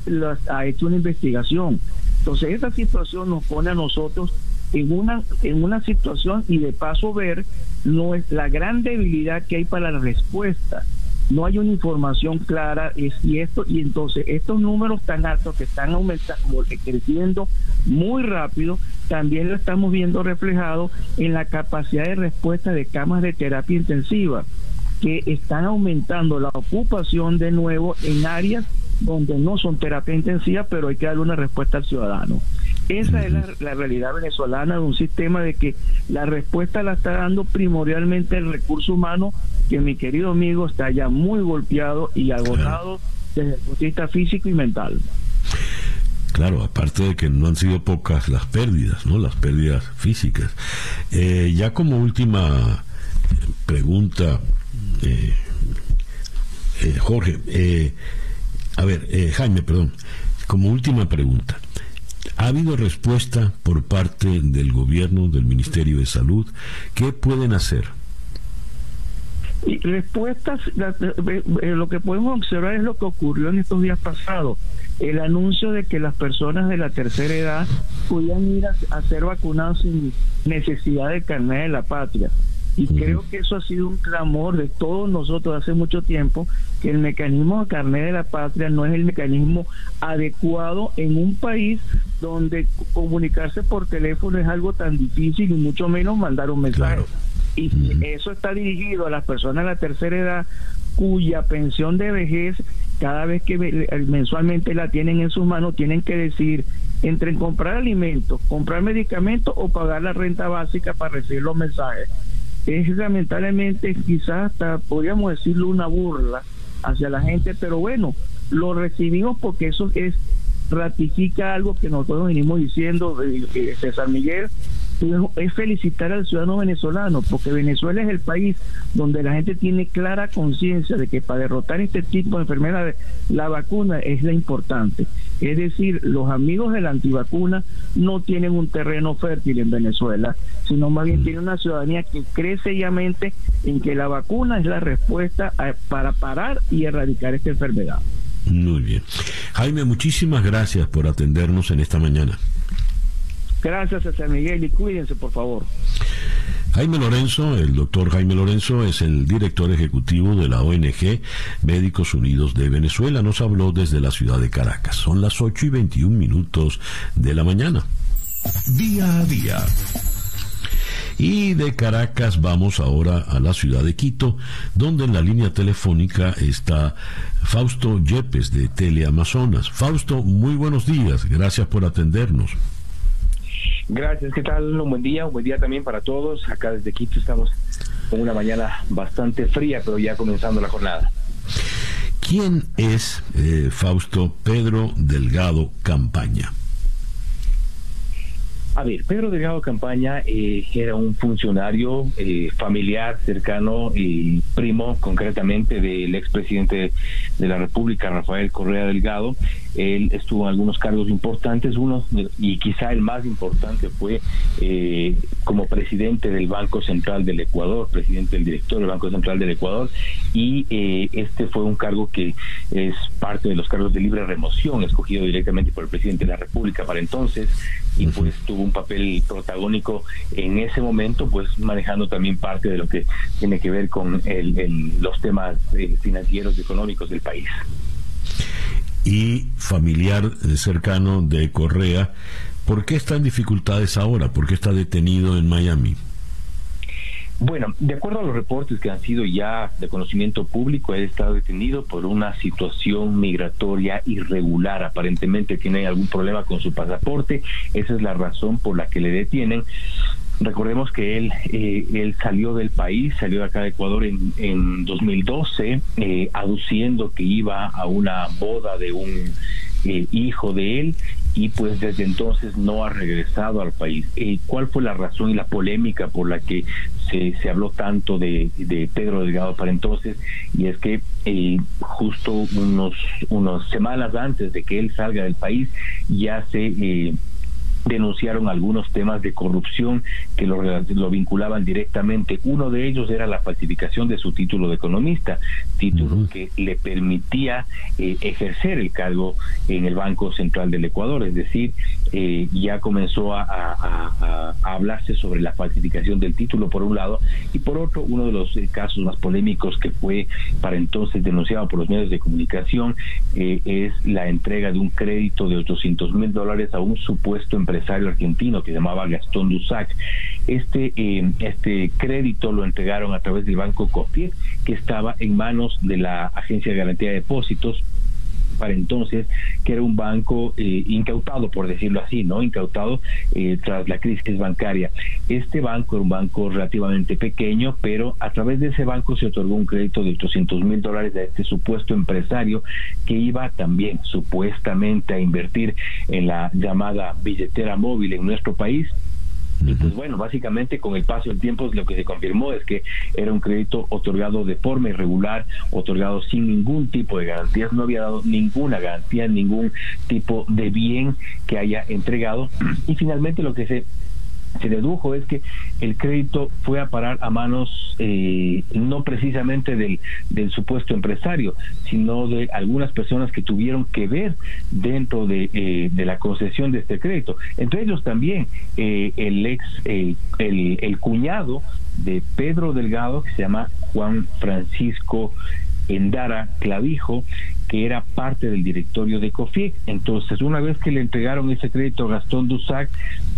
ha hecho una investigación. Entonces, esta situación nos pone a nosotros en una, en una situación y de paso ver no es la gran debilidad que hay para la respuesta. No hay una información clara es, y esto y entonces estos números tan altos que están aumentando creciendo muy rápido también lo estamos viendo reflejado en la capacidad de respuesta de camas de terapia intensiva que están aumentando la ocupación de nuevo en áreas donde no son terapia intensiva, pero hay que darle una respuesta al ciudadano. Esa es la, realidad venezolana de un sistema de que la respuesta la está dando primordialmente el recurso humano, que mi querido amigo está ya muy golpeado y agotado desde el punto de vista físico y mental. Claro, aparte de que no han sido pocas las pérdidas, ¿no? Las pérdidas físicas. Eh, ya como última pregunta, eh, eh, Jorge, a ver, Jaime, perdón, como última pregunta. ¿Ha habido respuesta por parte del gobierno, del Ministerio de Salud? ¿Qué pueden hacer? Respuestas, eh, eh, lo que podemos observar es lo que ocurrió en estos días pasados. El anuncio de que las personas de la tercera edad podían ir a, ser vacunados sin necesidad de carnet de la patria. Y creo que eso ha sido un clamor de todos nosotros hace mucho tiempo, que el mecanismo de carnet de la patria no es el mecanismo adecuado en un país donde comunicarse por teléfono es algo tan difícil y mucho menos mandar un mensaje. Y eso está dirigido a las personas de la tercera edad cuya pensión de vejez, cada vez que mensualmente la tienen en sus manos, tienen que decir entre comprar alimentos, comprar medicamentos o pagar la renta básica para recibir los mensajes es lamentablemente quizás hasta podríamos decirlo una burla hacia la gente, pero bueno, lo recibimos porque eso es ratifica algo que nosotros venimos diciendo de, de César Miguel es felicitar al ciudadano venezolano, porque Venezuela es el país donde la gente tiene clara conciencia de que para derrotar este tipo de enfermedades la vacuna es la importante. Es decir, los amigos de la antivacuna no tienen un terreno fértil en Venezuela, sino más bien tienen una ciudadanía que cree seriamente en que la vacuna es la respuesta para parar y erradicar esta enfermedad. Muy bien. Jaime, muchísimas gracias por atendernos en esta mañana. Gracias, César Miguel, y cuídense, por favor. Jaime Lorenzo, el doctor Jaime Lorenzo, es el director ejecutivo de la ONG Médicos Unidos de Venezuela. Nos habló desde la ciudad de Caracas. Son las 8 y 21 minutos de la mañana. Día a día. Y de Caracas vamos ahora a la ciudad de Quito, donde en la línea telefónica está Fausto Yepes de Teleamazonas. Fausto, muy buenos días. Gracias por atendernos. Gracias, ¿qué tal? Un buen día, un buen día también para todos. Acá desde Quito estamos con una mañana bastante fría, pero ya comenzando la jornada. ¿Quién es eh, Fausto Pedro Delgado Campaña? A ver, Pedro Delgado Campaña eh, era un funcionario eh, familiar, cercano y primo concretamente del expresidente de la República, Rafael Correa Delgado. Él estuvo en algunos cargos importantes, uno y quizá el más importante fue eh, como presidente del Banco Central del Ecuador, presidente del director del Banco Central del Ecuador, y este fue un cargo que es parte de los cargos de libre remoción, escogido directamente por el presidente de la República para entonces, y pues tuvo un papel protagónico en ese momento, pues manejando también parte de lo que tiene que ver con los temas eh, financieros y económicos del país. Y familiar eh, cercano de Correa, ¿por qué está en dificultades ahora? ¿Por qué está detenido en Miami? Bueno, de acuerdo a los reportes que han sido ya de conocimiento público, él está detenido por una situación migratoria irregular. Aparentemente tiene algún problema con su pasaporte. Esa es la razón por la que le detienen. Recordemos que él, eh, él salió del país, salió de acá de Ecuador en, en 2012, eh, aduciendo que iba a una boda de un eh, hijo de él y pues desde entonces no ha regresado al país. Eh, ¿Cuál fue la razón y la polémica por la que se, se habló tanto de, de Pedro Delgado para entonces? Y es que eh, justo unos, unas semanas antes de que él salga del país ya se... Eh, denunciaron algunos temas de corrupción que lo, lo, vinculaban directamente. Uno de ellos era la falsificación de su título de economista, título que le permitía eh, ejercer el cargo en el Banco Central del Ecuador. Es decir, eh, ya comenzó a, a, a, hablarse sobre la falsificación del título por un lado y por otro, uno de los eh, casos más polémicos que fue para entonces denunciado por los medios de comunicación eh, es la entrega de un crédito de 800 mil dólares a un supuesto empresario empresario argentino que se llamaba Gastón Dusac. Este, eh, este crédito lo entregaron a través del banco COFIED, que estaba en manos de la Agencia de Garantía de Depósitos para entonces, que era un banco eh, incautado, por decirlo así, ¿no? Incautado eh, tras la crisis bancaria. Este banco era un banco relativamente pequeño, pero a través de ese banco se otorgó un crédito de 800 mil dólares a este supuesto empresario que iba también supuestamente a invertir en la llamada billetera móvil en nuestro país y pues bueno, básicamente con el paso del tiempo lo que se confirmó es que era un crédito otorgado de forma irregular, otorgado sin ningún tipo de garantías, no había dado ninguna garantía, ningún tipo de bien que haya entregado. Y finalmente lo que se se dedujo es que el crédito fue a parar a manos eh, no precisamente del, del, supuesto empresario, sino de algunas personas que tuvieron que ver dentro de, eh, la concesión de este crédito. Entre ellos también eh, el ex, el, el cuñado de Pedro Delgado, que se llama Juan Francisco Endara Clavijo, que era parte del directorio de COFIEC. Entonces, una vez que le entregaron ese crédito a Gastón Dusac,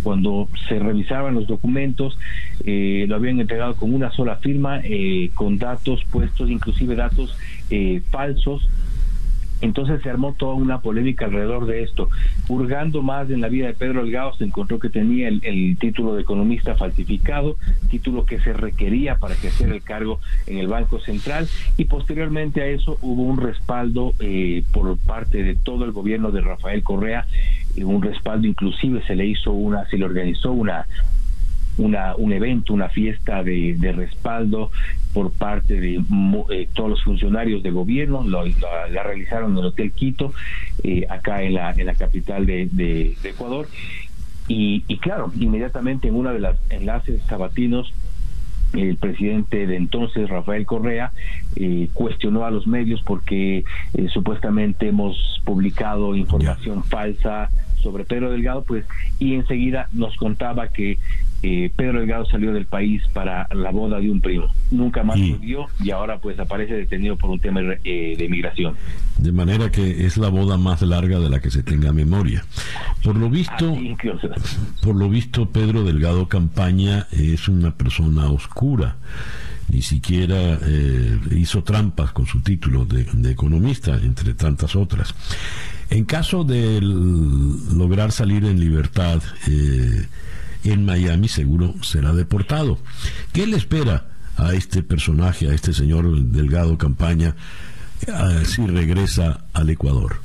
cuando se revisaban los documentos, eh, lo habían entregado con una sola firma, eh, con datos puestos, inclusive datos eh, falsos entonces se armó toda una polémica alrededor de esto. Hurgando más en la vida de Pedro Delgado, se encontró que tenía el, título de economista falsificado, título que se requería para ejercer el cargo en el Banco Central, y posteriormente a eso hubo un respaldo eh, por parte de todo el gobierno de Rafael Correa, un respaldo inclusive se le hizo una, se le organizó una una, un evento, una fiesta de, de respaldo por parte de eh, todos los funcionarios de gobierno, lo, la realizaron en el Hotel Quito, eh, acá en la, en la capital de, de, Ecuador. Y, y, claro, inmediatamente en una de las enlaces sabatinos, el presidente de entonces, Rafael Correa, eh, cuestionó a los medios porque eh, supuestamente hemos publicado información falsa sobre Pedro Delgado, pues, y enseguida nos contaba que eh, Pedro Delgado salió del país para la boda de un primo. Nunca más y, volvió y ahora pues aparece detenido por un tema eh, de migración. De manera que es la boda más larga de la que se tenga memoria. Por lo visto, por lo visto Pedro Delgado Campaña es una persona oscura ni siquiera eh, hizo trampas con su título de, de, economista, entre tantas otras. En caso de lograr salir en libertad, eh, en Miami seguro será deportado. ¿Qué le espera a este personaje, a este señor Delgado Campaña, si regresa al Ecuador?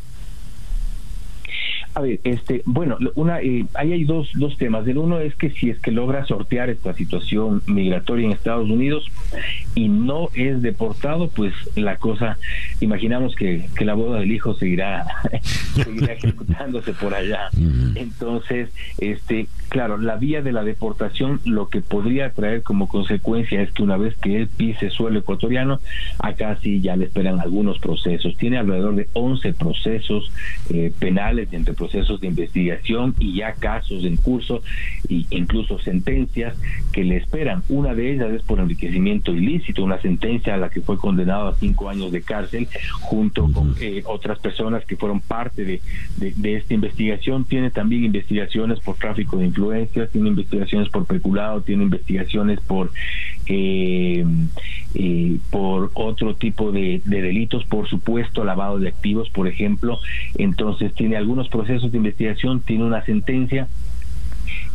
A ver, este, bueno, una, eh, ahí hay dos, dos temas. El uno es que si es que logra sortear esta situación migratoria en Estados Unidos y no es deportado, pues la cosa, imaginamos que, que la boda del hijo seguirá, seguirá ejecutándose por allá. Entonces, este, claro, la vía de la deportación lo que podría traer como consecuencia es que una vez que él pise suelo ecuatoriano, acá sí ya le esperan algunos procesos. Tiene alrededor de 11 procesos eh, penales entre procesos de investigación y ya casos en curso e incluso sentencias que le esperan. Una de ellas es por enriquecimiento ilícito, una sentencia a la que fue condenado a cinco años de cárcel junto con eh, otras personas que fueron parte de, de, esta investigación. Tiene también investigaciones por tráfico de influencias, tiene investigaciones por peculado, tiene investigaciones por eh, eh, por otro tipo de, de, delitos, por supuesto lavado de activos, por ejemplo. Entonces tiene algunos procesos de investigación, tiene una sentencia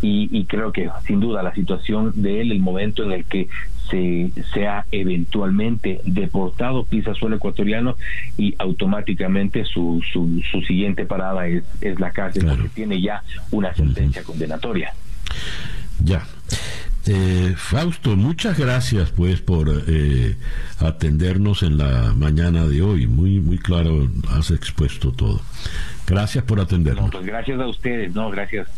y, creo que sin duda la situación de él, el momento en el que se sea eventualmente deportado, pisa suelo ecuatoriano y automáticamente su, su, su siguiente parada es, es la cárcel porque tiene ya una sentencia condenatoria. Ya. Eh, Fausto, muchas gracias pues por eh, atendernos en la mañana de hoy. Muy, muy claro, has expuesto todo. Gracias por atendernos. pues gracias a ustedes, no, gracias.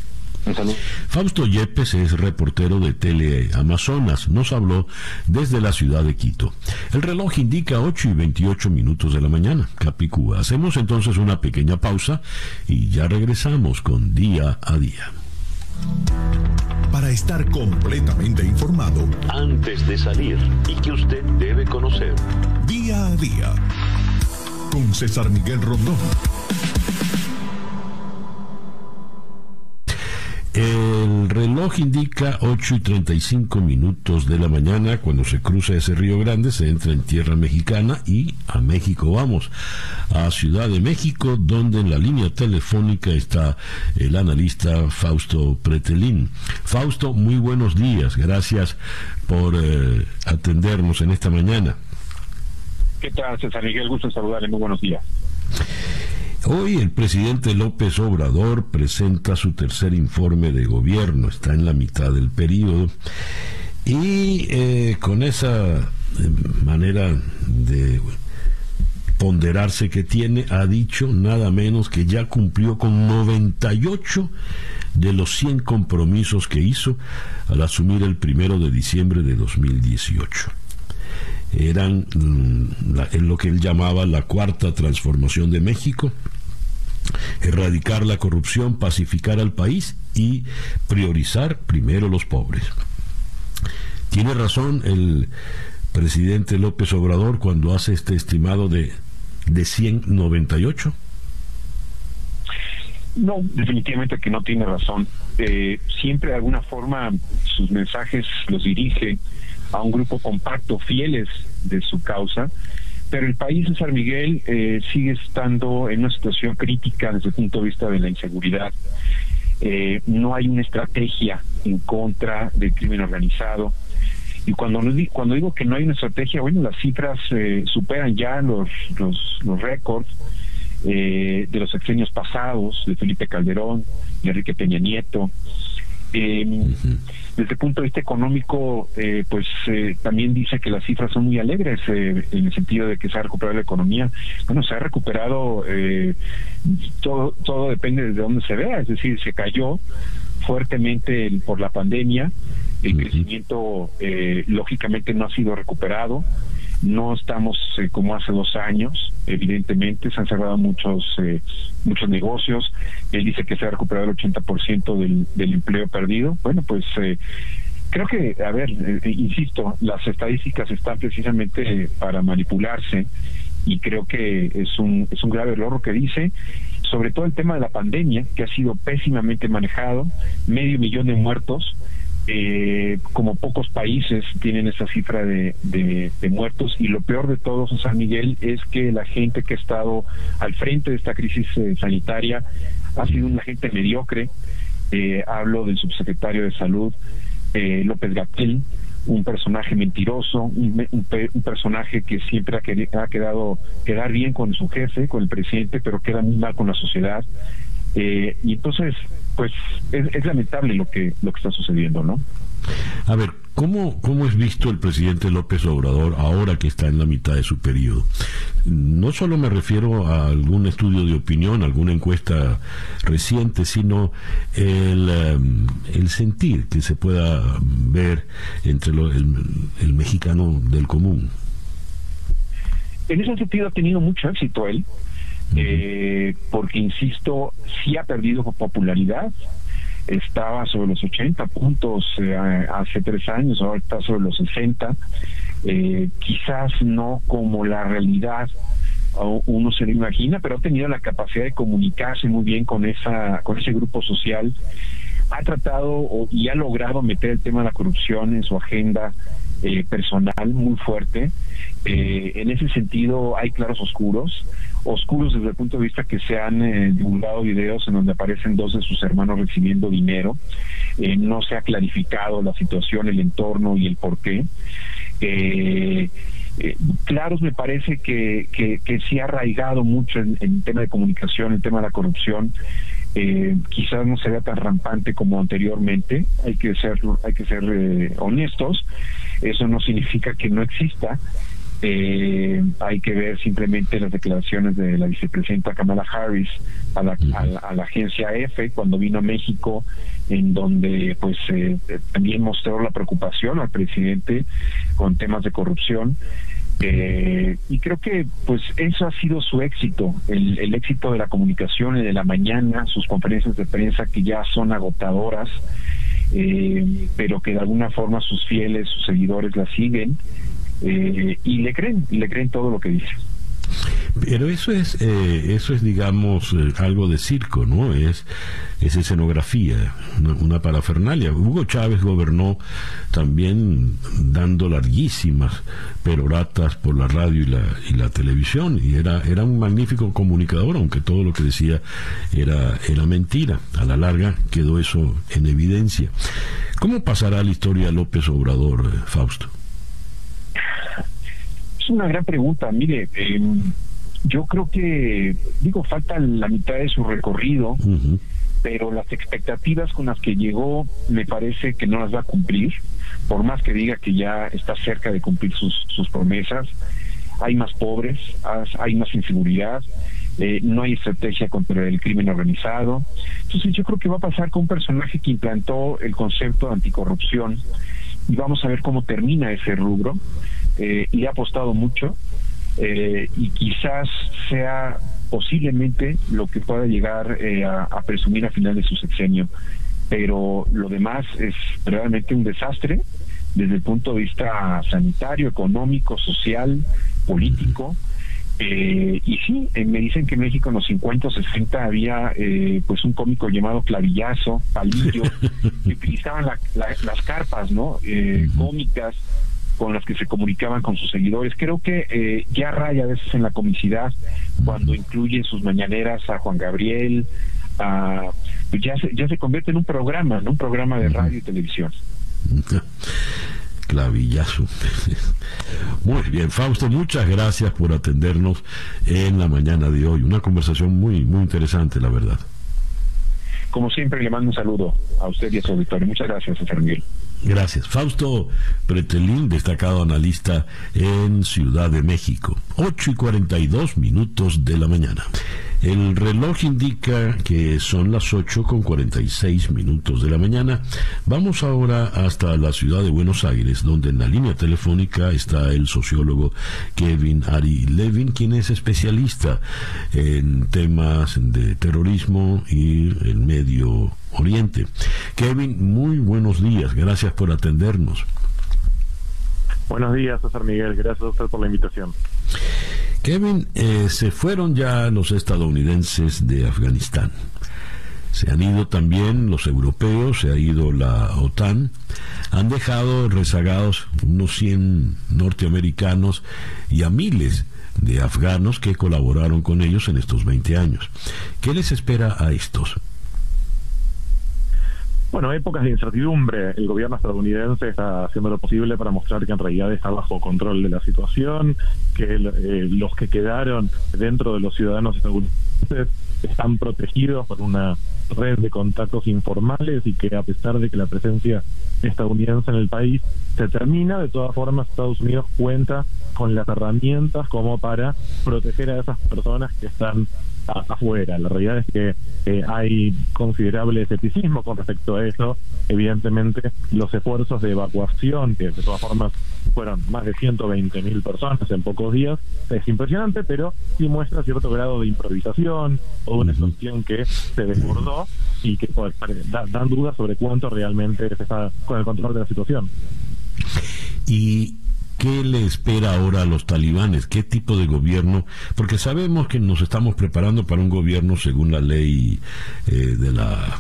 Un saludo. Fausto Yepes es reportero de Tele Amazonas. Nos habló desde la ciudad de Quito. El reloj indica 8 y 28 minutos de la mañana. Capicúa. Hacemos entonces una pequeña pausa y ya regresamos con Día a Día. Para estar completamente informado antes de salir y que usted debe conocer. Día a Día. Con César Miguel Rondón. El reloj indica 8 y 35 minutos de la mañana. Cuando se cruza ese río grande, se entra en tierra mexicana y a México vamos, a Ciudad de México, donde en la línea telefónica está el analista Fausto Pretelín. Fausto, muy buenos días. Gracias por eh, atendernos en esta mañana. ¿Qué tal, César Miguel? Gusto saludarle. Muy buenos días. Hoy el presidente López Obrador presenta su tercer informe de gobierno, está en la mitad del periodo, y eh, con esa eh, manera de ponderarse que tiene, ha dicho nada menos que ya cumplió con 98 de los 100 compromisos que hizo al asumir el primero de diciembre de 2018 eran mm, en lo que él llamaba la cuarta transformación de México, erradicar la corrupción, pacificar al país y priorizar primero los pobres. Tiene razón el presidente López Obrador cuando hace este estimado de, de 198. No, definitivamente que no tiene razón. Eh, siempre de alguna forma sus mensajes los dirige a un grupo compacto, fieles de su causa, pero el país de San Miguel eh, sigue estando en una situación crítica desde el punto de vista de la inseguridad. Eh, no hay una estrategia en contra del crimen organizado. Y cuando, cuando digo que no hay una estrategia, bueno, las cifras eh, superan ya los, los, los récords de los sexenios pasados, de Felipe Calderón, de Enrique Peña Nieto. Eh, Desde el punto de vista económico, eh, pues eh, también dice que las cifras son muy alegres eh, en el sentido de que se ha recuperado la economía. Bueno, se ha recuperado, todo, todo depende de dónde se vea, es decir, se cayó fuertemente por la pandemia, el crecimiento lógicamente no ha sido recuperado no estamos eh, como hace dos años, evidentemente, se han cerrado muchos eh, muchos negocios. Él dice que se ha recuperado el 80% del, del empleo perdido. Bueno, pues eh, creo que, a ver, insisto, las estadísticas están precisamente para manipularse y creo que es un, es un grave error lo que dice, sobre todo el tema de la pandemia, que ha sido pésimamente manejado, medio millón de muertos eh, como pocos países tienen esa cifra de, de, muertos y lo peor de todo, San Miguel, es que la gente que ha estado al frente de esta crisis eh, sanitaria ha sido una gente mediocre. Eh, hablo del subsecretario de Salud, López Gatel, un personaje mentiroso, un, personaje que siempre ha, ha, quedado quedar bien con su jefe, con el presidente, pero queda muy mal con la sociedad. Eh, y entonces, pues es, es lamentable lo que lo que está sucediendo, ¿no? A ver, ¿cómo, ¿cómo es visto el presidente López Obrador ahora que está en la mitad de su periodo? No solo me refiero a algún estudio de opinión, alguna encuesta reciente, sino el, em, el sentir que se pueda ver entre el, mexicano del común. En ese sentido ha tenido mucho éxito él, eh, porque, insisto, sí ha perdido popularidad, estaba sobre los 80 puntos eh, hace tres años, ahora está sobre los 60. Eh, quizás no como la realidad uno se lo imagina, pero ha tenido la capacidad de comunicarse muy bien con esa con ese grupo social. Ha tratado y ha logrado meter el tema de la corrupción en su agenda eh, personal muy fuerte. en ese sentido hay claros oscuros oscuros desde el punto de vista que se han eh, divulgado videos en donde aparecen dos de sus hermanos recibiendo dinero. Eh, no se ha clarificado la situación, el entorno y el porqué. Eh, claros me parece que, que, que sí ha arraigado mucho en, el tema de comunicación, el tema de la corrupción. quizás no sea tan rampante como anteriormente. Hay que ser, hay que ser honestos. Eso no significa que no exista, eh, hay que ver simplemente las declaraciones de la vicepresidenta Kamala Harris a la, a la, agencia EFE cuando vino a México, en donde pues eh, también mostró la preocupación al presidente con temas de corrupción. Eh, y creo que pues eso ha sido su éxito, el, el éxito de la comunicación y de la mañana, sus conferencias de prensa que ya son agotadoras, eh, pero que de alguna forma sus fieles, sus seguidores la siguen eh, y le creen, le creen todo lo que dice. Pero eso es, eh, eso es digamos, eh, algo de circo, ¿no? Es, es escenografía, una, parafernalia. Hugo Chávez gobernó también dando larguísimas peroratas por la radio y la, y la televisión, y era, era un magnífico comunicador, aunque todo lo que decía era, era mentira. A la larga quedó eso en evidencia. ¿Cómo pasará la historia López Obrador, Fausto? Es una gran pregunta. Mire, em, yo creo que, digo, falta la mitad de su recorrido, pero las expectativas con las que llegó me parece que no las va a cumplir, por más que diga que ya está cerca de cumplir sus, sus promesas. Hay más pobres, hay más inseguridad, eh, no hay estrategia contra el crimen organizado. Entonces yo creo que va a pasar con un personaje que implantó el concepto de anticorrupción y vamos a ver cómo termina ese rubro eh, y ha apostado mucho eh, y quizás sea posiblemente lo que pueda llegar eh, a, presumir a final de su sexenio. Pero lo demás es realmente un desastre desde el punto de vista sanitario, económico, social, político. Eh, y sí, me dicen que en México en los 50 o 60 había pues un cómico llamado Clavillazo, Palillo, que utilizaban las carpas, ¿no? cómicas con las que se comunicaban con sus seguidores. Creo que eh, ya raya a veces en la comicidad cuando incluye en sus mañaneras a Juan Gabriel, a, pues ya, se, ya se convierte en un programa, ¿no? un programa de radio y televisión. Clavillazo. Muy bien, Fausto, muchas gracias por atendernos en la mañana de hoy. Una conversación muy, muy interesante, la verdad. Como siempre, le mando un saludo a usted y a su auditorio. Muchas gracias, Miguel. Gracias. Fausto Pretelín, destacado analista en Ciudad de México. 8 y 42 minutos de la mañana. El reloj indica que son las 8 con 46 minutos de la mañana. Vamos ahora hasta la ciudad de Buenos Aires, donde en la línea telefónica está el sociólogo Kevin Ari Levin, quien es especialista en temas de terrorismo y el Medio Oriente. Kevin, muy buenos días. Gracias por atendernos. Buenos días, César Miguel. Gracias a usted por la invitación. Kevin, eh, se fueron ya los estadounidenses de Afganistán. Se han ido también los europeos, se ha ido la OTAN. Han dejado rezagados unos 100 norteamericanos y a miles de afganos que colaboraron con ellos en estos 20 años. ¿Qué les espera a estos? Bueno, épocas de incertidumbre. El gobierno estadounidense está haciendo lo posible para mostrar que en realidad está bajo control de la situación, que eh, los que quedaron dentro de los ciudadanos estadounidenses están protegidos por una red de contactos informales y que a pesar de que la presencia estadounidense en el país se termina, de todas formas Estados Unidos cuenta con las herramientas como para proteger a esas personas que están afuera. La realidad es que eh, hay considerable escepticismo con respecto a eso. Evidentemente, los esfuerzos de evacuación, que de todas formas fueron más de 120 mil personas en pocos días, es impresionante, pero sí muestra cierto grado de improvisación o una situación que se desbordó y que pues, dan dudas sobre cuánto realmente se está con el control de la situación. Y ¿Qué le espera ahora a los talibanes? ¿Qué tipo de gobierno? Porque sabemos que nos estamos preparando para un gobierno según la ley eh, de la,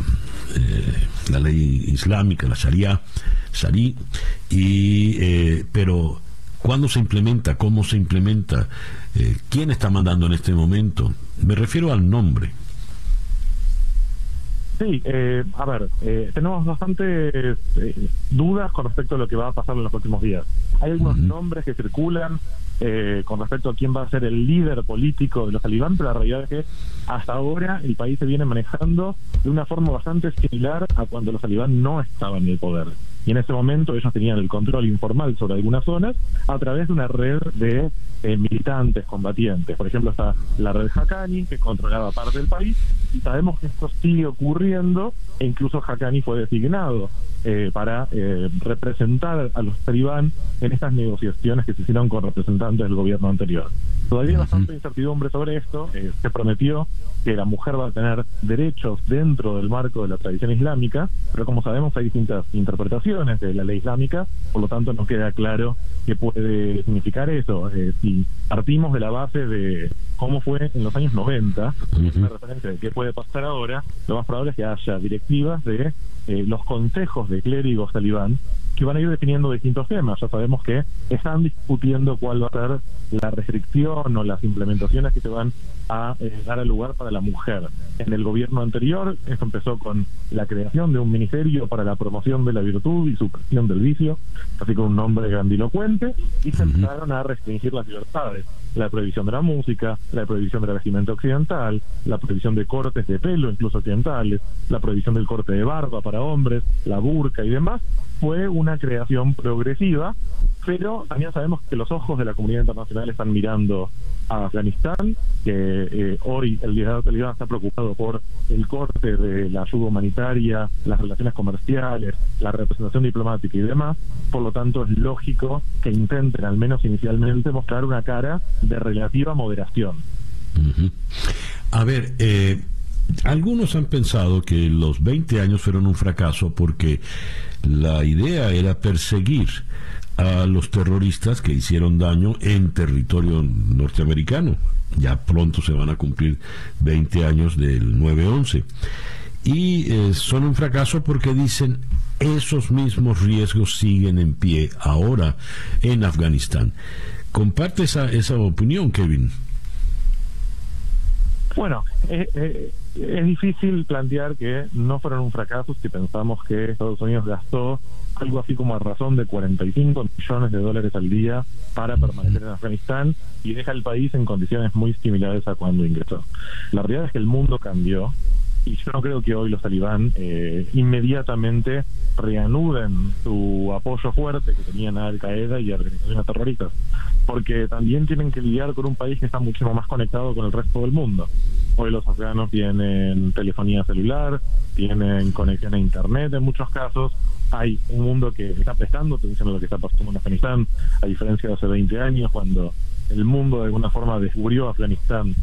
eh, la ley islámica, la Sharia, Shari, y, eh, pero ¿cuándo se implementa? ¿Cómo se implementa? ¿Quién está mandando en este momento? Me refiero al nombre. Sí, eh, a ver, eh, tenemos bastantes eh, dudas con respecto a lo que va a pasar en los próximos días. Hay algunos nombres que circulan con respecto a quién va a ser el líder político de los talibán, pero la realidad es que hasta ahora el país se viene manejando de una forma bastante similar a cuando los talibán no estaban en el poder. Y en ese momento ellos tenían el control informal sobre algunas zonas a través de una red de militantes, combatientes. Por ejemplo, está la red Haqqani, que controlaba parte del país, y sabemos que esto sigue ocurriendo, e incluso Haqqani fue designado eh, para eh, representar a los talibán en estas negociaciones que se hicieron con representantes del gobierno anterior. Todavía hay bastante incertidumbre sobre esto. Eh, se prometió que la mujer va a tener derechos dentro del marco de la tradición islámica, pero como sabemos hay distintas interpretaciones de la ley islámica, por lo tanto no queda claro qué puede significar eso. si partimos de la base de cómo fue en los años 90, una referencia de qué puede pasar ahora, lo más probable es que haya directivas de los consejos de clérigos talibán que van a ir definiendo distintos temas. Ya sabemos que están discutiendo cuál va a ser la restricción o las implementaciones que se van a eh, dar al lugar para la mujer. En el gobierno anterior, esto empezó con la creación de un ministerio para la promoción de la virtud y supresión del vicio, así con un nombre grandilocuente, y se empezaron a restringir las libertades la prohibición de la música, la prohibición de la vestimenta occidental, la prohibición de cortes de pelo, incluso occidentales, la prohibición del corte de barba para hombres, la burka y demás, fue una creación progresiva, pero también sabemos que los ojos de la comunidad internacional están mirando a Afganistán, que eh, hoy el liderazgo talibán está preocupado por el corte de la ayuda humanitaria, las relaciones comerciales, la representación diplomática y demás. Por lo tanto, es lógico que intenten, al menos inicialmente, mostrar una cara de relativa moderación. A ver, eh, algunos han pensado que los 20 años fueron un fracaso porque la idea era perseguir a los terroristas que hicieron daño en territorio norteamericano. Ya pronto se van a cumplir 20 años del 9-11. Y eh, son un fracaso porque dicen esos mismos riesgos siguen en pie ahora en Afganistán. ¿Comparte esa, esa opinión, Kevin? Bueno, eh, eh, es difícil plantear que no fueron un fracaso si pensamos que Estados Unidos gastó algo así como a razón de 45 millones de dólares al día para permanecer en Afganistán y deja el país en condiciones muy similares a cuando ingresó. La realidad es que el mundo cambió y yo no creo que hoy los talibán eh, inmediatamente reanuden su apoyo fuerte que tenían a Al Qaeda y a organizaciones terroristas, porque también tienen que lidiar con un país que está muchísimo más conectado con el resto del mundo. Hoy los afganos tienen telefonía celular, tienen conexión a Internet en muchos casos, hay un mundo que está prestando atención a lo que está pasando en Afganistán, a diferencia de hace 20 años cuando el mundo de alguna forma descubrió Afganistán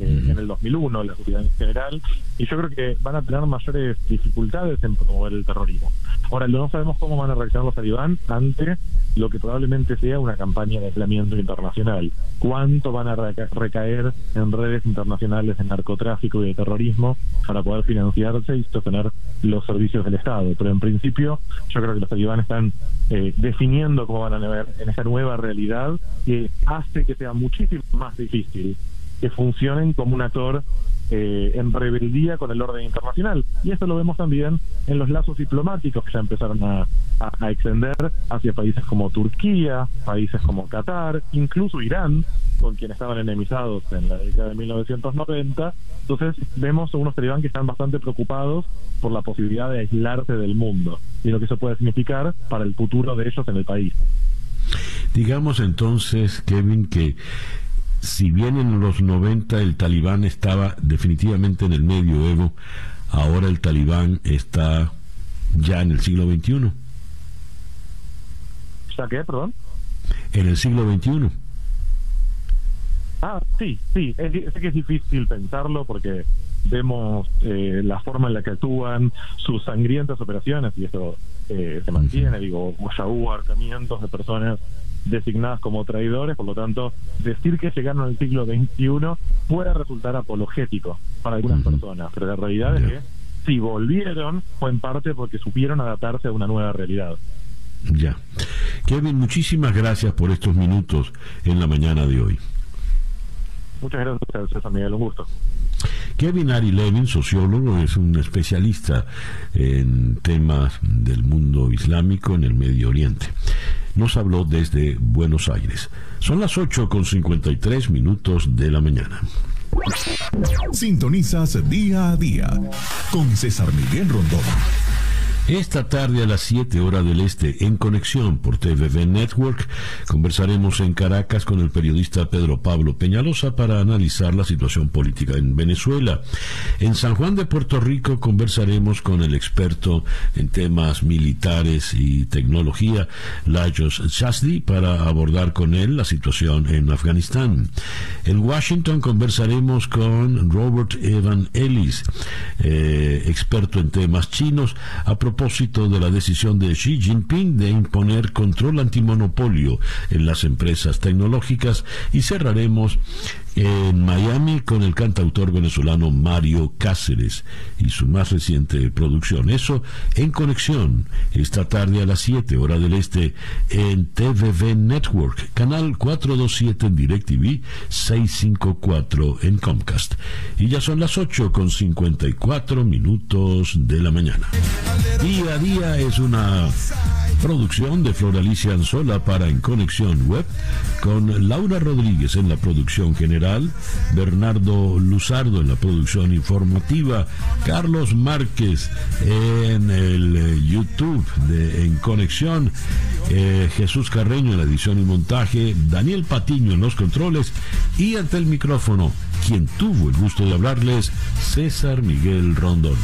eh, en el 2001, la seguridad en general, y yo creo que van a tener mayores dificultades en promover el terrorismo. Ahora, no sabemos cómo van a reaccionar los talibán ante lo que probablemente sea una campaña de aislamiento internacional. ¿Cuánto van a recaer en redes internacionales de narcotráfico y de terrorismo para poder financiarse y sostener los servicios del Estado? Pero en principio, yo creo que los talibán están eh, definiendo cómo van a ver en esa nueva realidad que hace que sea muchísimo más difícil que funcionen como un actor eh, en rebeldía con el orden internacional. Y esto lo vemos también en los lazos diplomáticos que ya empezaron a, a, extender hacia países como Turquía, países como Qatar, incluso Irán, con quien estaban enemizados en la década de 1990. Entonces vemos unos talibán que están bastante preocupados por la posibilidad de aislarse del mundo y lo que eso puede significar para el futuro de ellos en el país. Digamos entonces, Kevin, que si bien en los 90 el talibán estaba definitivamente en el medioevo, ahora el talibán está ya en el siglo XXI. ¿Ya qué, perdón? En el siglo XXI. Ah, sí, sí, es, sé que es difícil pensarlo porque vemos eh, la forma en la que actúan, sus sangrientas operaciones, y eso eh, se mantiene, digo, ya hubo arcamientos de personas designadas como traidores, por lo tanto, decir que llegaron al siglo XXI puede resultar apologético para algunas personas, pero la realidad es que si volvieron fue en parte porque supieron adaptarse a una nueva realidad. Ya. Kevin, muchísimas gracias por estos minutos en la mañana de hoy. Muchas gracias, César Miguel, un gusto. Kevin Ari Levin, sociólogo, es un especialista en temas del mundo islámico en el Medio Oriente. Nos habló desde Buenos Aires. Son las 8 con 53 minutos de la mañana. Sintonizas día a día con César Miguel Rondón. Esta tarde a las 7 horas del este, en conexión por TVV Network, conversaremos en Caracas con el periodista Pedro Pablo Peñalosa para analizar la situación política en Venezuela. En San Juan de Puerto Rico conversaremos con el experto en temas militares y tecnología, Lajos Chasdi, para abordar con él la situación en Afganistán. En Washington conversaremos con Robert Evan Ellis, eh, experto en temas chinos, a propósito de la decisión de Xi Jinping de imponer control antimonopolio en las empresas tecnológicas y cerraremos en Miami con el cantautor venezolano Mario Cáceres y su más reciente producción. Eso en conexión esta tarde a las 7 hora del este en TVV Network, canal 427 en DirecTV, 654 en Comcast. Y ya son las 8 con 54 minutos de la mañana. Día a día es una producción de Floralicia Anzola para En Conexión Web con Laura Rodríguez en la producción general Bernardo Luzardo en la producción informativa, Carlos Márquez en el eh, YouTube En Conexión, eh, Jesús Carreño en la edición y montaje, Daniel Patiño en los controles y ante el micrófono, quien tuvo el gusto de hablarles, César Miguel Rondón.